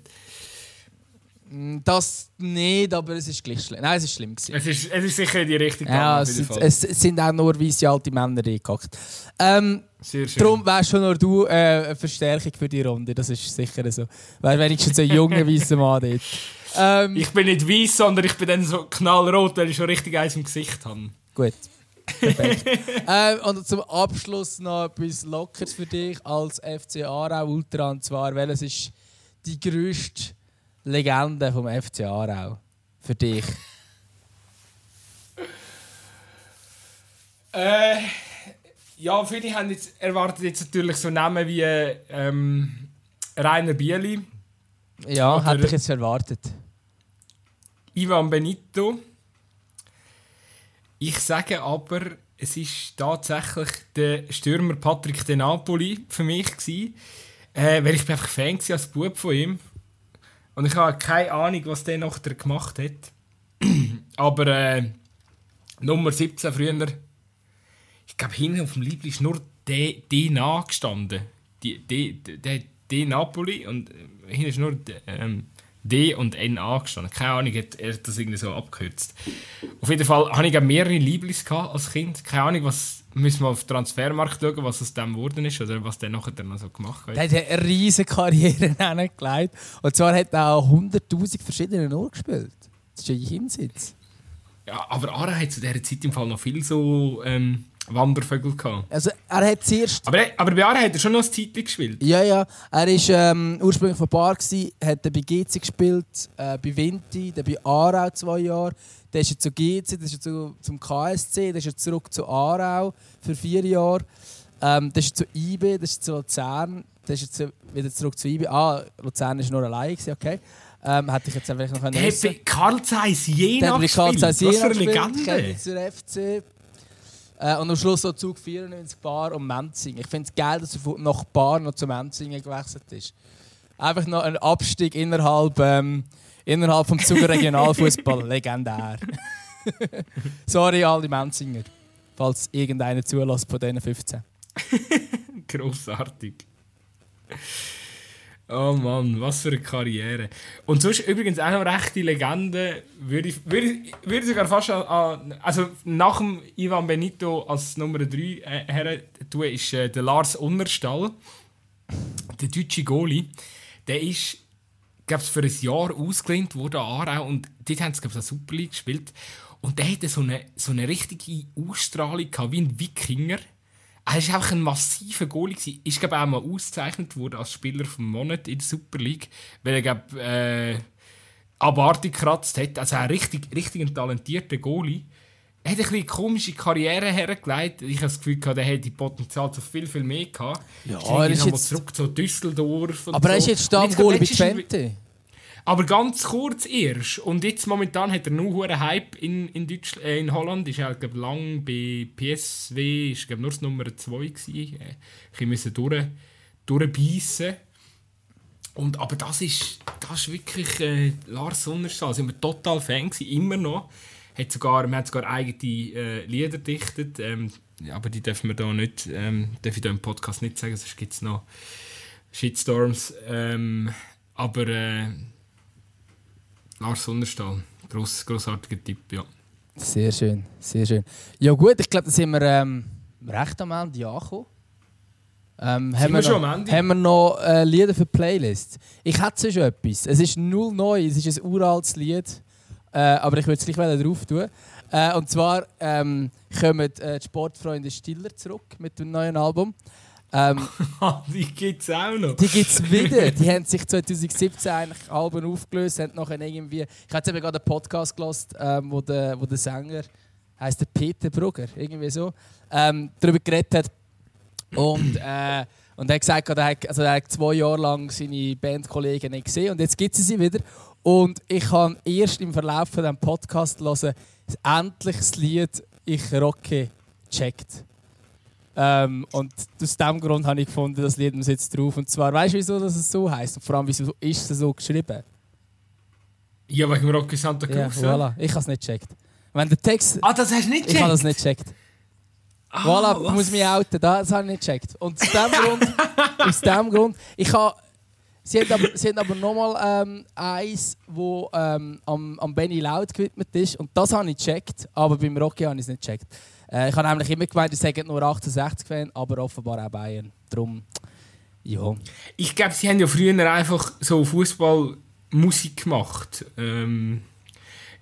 Mm, das nicht, aber es ist gleich schlimm. Nein, es ist schlimm. Gewesen. Es, ist, es ist sicher die richtige Ja, es, es, sind auch nur weiße alte Männer reingehackt. Ähm, Sehr schön. Darum wärst schon nur du äh, eine Verstärkung für die Runde. Das ist sicher so. Wäre wenigstens ein junger weißer Mann dort. Ähm, ich bin nicht weiß, sondern ich bin dann so knallrot, weil ich schon richtig eins im Gesicht habe. Gut. Ähm, und zum Abschluss noch etwas Lockeres für dich als FC Aarau Ultra. Und zwar, welches ist die grösste Legende vom FC Aarau für dich? äh, ja, viele haben jetzt erwartet jetzt natürlich so Namen wie ähm, Rainer Bieli. Ja, hätte ich jetzt erwartet. Ivan Benito. Ich sage aber, es ist tatsächlich der Stürmer Patrick De Napoli für mich gewesen, äh, weil ich bin einfach Fan als Bub von ihm und ich habe keine Ahnung, was der noch gemacht hat. Aber äh, Nummer 17 früher, ich glaube, hinten auf dem Liebling ist nur D, D gestanden. D, D, D Napoli und äh, hinten ist nur ähm, D und N gestanden. Keine Ahnung, hat er das irgendwie so abgekürzt. Auf jeden Fall hatte ich mehrere Lieblings als Kind. Keine Ahnung, was müssen wir auf den Transfermarkt schauen, was aus dem geworden ist oder was der nachher noch so gemacht hat. Der hat eine riesige Karriere hingelegt. Und zwar hat er auch 100'000 verschiedene Uhr gespielt. Das ist ja Hinsitz. Ja, aber Ara hat zu dieser Zeit im Fall noch viel so ähm, Wandervögel gehabt. Also er hat zuerst... Aber, aber bei Ara hat er schon noch ein Zeit gespielt. Ja, ja. Er war ähm, ursprünglich von Bar, gewesen, hat bei GC gespielt, äh, bei Vinti, dann bei Aarau zwei Jahre. Dann ist er zu GC, dann ist er zu, zum KSC, dann ist er zurück zu Aarau für vier Jahre. Ähm, dann ist er zu IB, dann ist er zu Luzern, dann ist er zu, wieder zurück zu IB. Ah, Luzern war nur allein, okay. Ähm, hätte ich jetzt einfach noch können. Hey, Karl Zeiss Jena gespielt. Was für eine Legende. zur FC. Äh, und am Schluss so Zug 94 Bar und Menzing. Ich finde es geil, dass er nach Bar noch zu Menzingen gewechselt ist. Einfach noch ein Abstieg innerhalb, ähm, innerhalb vom Zuger Regionalfußball. Legendär. Sorry, alle Menzinger. Falls irgendeiner zulässt von diesen 15. Grossartig. Oh Mann, was für eine Karriere. Und sonst übrigens auch noch rechte Legende, würde ich, würde, ich, würde sogar fast an, also nach dem Ivan Benito als Nummer 3 äh, her tun, ist äh, der Lars Unnerstall, der deutsche Goalie. Der ist, glaube für ein Jahr ausgelehnt worden an Aarau und dort haben sie, glaube ich, Super League gespielt. Und der hatte so eine, so eine richtige Ausstrahlung wie ein Wikinger. Er war einfach ein massiver Goalie. Er ist glaube auch mal ausgezeichnet worden als Spieler vom Monat in der Super League, weil er glaube äh, abartig gekratzt hat. Also ein richtig, richtig ein talentierter Goalie. Er hat ein eine komische Karriere hergelegt. Ich habe das Gefühl, er hätte Potenzial zu viel, viel mehr gehabt. Ja, er ist jetzt... zurück zu Düsseldorf. aber so. er ist jetzt Stammgoalie bei Twente. Aber ganz kurz erst. Und jetzt momentan hat er nur einen Hype in, in, Deutschland, äh, in Holland. Ist er glaub, lang bei PSW, ist glaub, nur das Nummer 2 gewesen. Äh, ich musste durch, durchbeissen. Und, aber das ist, das ist wirklich äh, Lars Sonnerstahl. Also, wir total Fan gewesen, immer noch. Hat sogar, man hat sogar eigene äh, Lieder gedichtet. Ähm, aber die dürfen wir da nicht, ähm, darf ich da im Podcast nicht sagen, sonst gibt es noch Shitstorms. Ähm, aber äh, Lars Sonderstahl, gross, grossartiger Tipp, ja. Sehr schön, sehr schön. Ja gut, ich glaube, da sind wir ähm, recht am Ende angekommen. Ähm, haben, wir noch, am Ende? haben wir noch äh, Lieder für Playlist? Ich hätte schon etwas. Es ist null neu, es ist ein uraltes Lied. Äh, aber ich würde es gleich wieder drauf tun. Äh, und zwar ähm, kommen äh, die Sportfreunde Stiller zurück mit dem neuen Album. Ähm, die gibt es auch noch. die gibt es wieder. Die haben sich 2017 eigentlich Alben aufgelöst, haben nachher irgendwie... Ich habe gerade einen Podcast gehört, ähm, wo, der, wo der Sänger, heißt der Peter Brugger, irgendwie so, ähm, darüber geredet hat. Und, äh, und er hat gesagt, er hat, also er hat zwei Jahre lang seine Bandkollegen nicht gesehen und jetzt gibt es sie wieder. Und ich habe erst im Verlauf von diesem Podcast hören, endlich das Lied «Ich rocke» checkt. Ähm, und aus diesem Grund habe ich gefunden, das Lied muss jetzt drauf. Und zwar, weißt du, wieso dass es so heißt? Und vor allem, wieso ist es so geschrieben? Ja, wegen Rocky Santa Cruz. ja. voilà. Ich habe es nicht gecheckt. Wenn der Text. Ah, das hast du nicht Ich habe das gecheckt? nicht gecheckt. Ah, voilà, was? muss mich outen. Das habe ich nicht gecheckt. Und aus dem Grund. aus dem Grund. Ich habe. Sie haben aber, sie haben aber nochmal ähm, eins, wo ähm, am, am Benny Laut gewidmet ist. Und das habe ich gecheckt, aber beim Rocky habe ich es nicht gecheckt. Äh, ich habe nämlich immer gemeint, ich sage nur 68-Fan, aber offenbar auch Bayern. Darum, ja. Ich glaube, sie haben ja früher einfach so Fußballmusik gemacht. Ähm,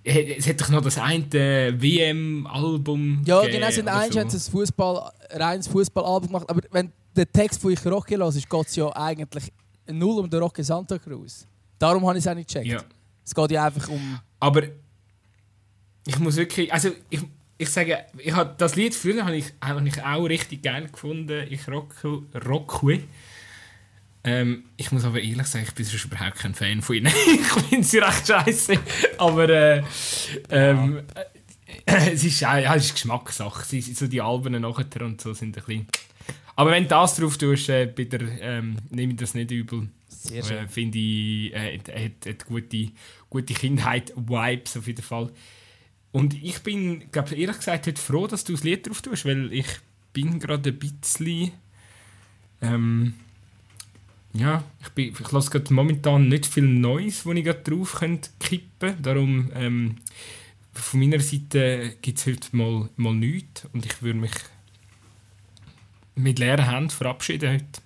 es hat doch noch das eine WM-Album. Ja, genau, haben oder eigentlich ein Fußball, reines Fußballalbum gemacht. Aber wenn der Text von «Ich Rocky» los ist, geht es ja eigentlich null um den Rocky Santa Cruz. Darum habe ich es auch nicht gecheckt. Ja. Es geht ja einfach um... Aber ich muss wirklich, also ich, ich sage, ich habe das Lied früher habe ich, habe ich auch richtig geil gefunden. Ich rocke, rocke. Ähm, ich muss aber ehrlich sagen, ich bin sonst überhaupt kein Fan von ihnen. ich finde sie recht scheiße. Aber äh, ähm, äh, es ist, äh, ja, es ist Geschmackssache. Sie, so die Alben nachher und so sind ein bisschen. Aber wenn du das drauf tust, äh, bitte ähm, nehme ich das nicht übel. Sehr Äh, schön. Finde ich, äh, hat, hat, hat gute, gute Kindheit-Vibes auf jeden Fall. Und ich bin, glaube ehrlich gesagt, heute froh, dass du das Lied drauf tust, weil ich bin gerade ein bisschen. Ähm, ja, ich, bin, ich lasse gerade momentan nicht viel Neues, wo ich gerade drauf könnte kippen Darum, ähm, von meiner Seite gibt es heute mal, mal nichts. Und ich würde mich mit leeren Händen verabschieden heute.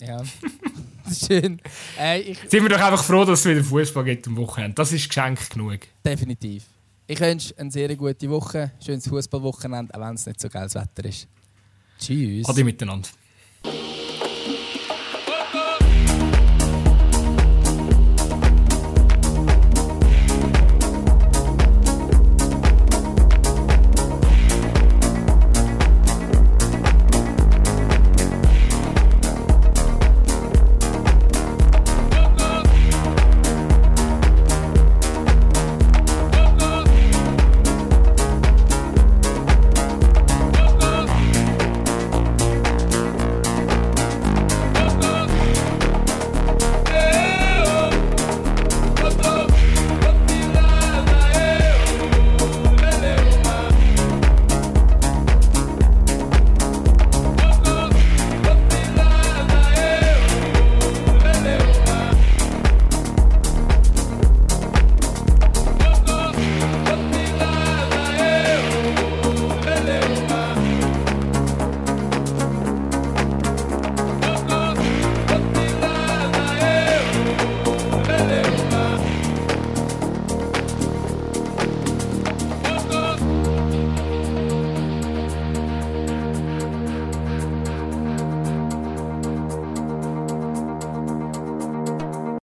Ja. schön. Äh, Sind wir doch einfach froh, dass es wieder Fußball gibt am Wochenende. Das ist Geschenk genug. definitiv. Ich wünsche eine sehr gute Woche, schönes Fußballwochenende, auch wenn es nicht so geiles Wetter ist. Tschüss. Ade miteinander.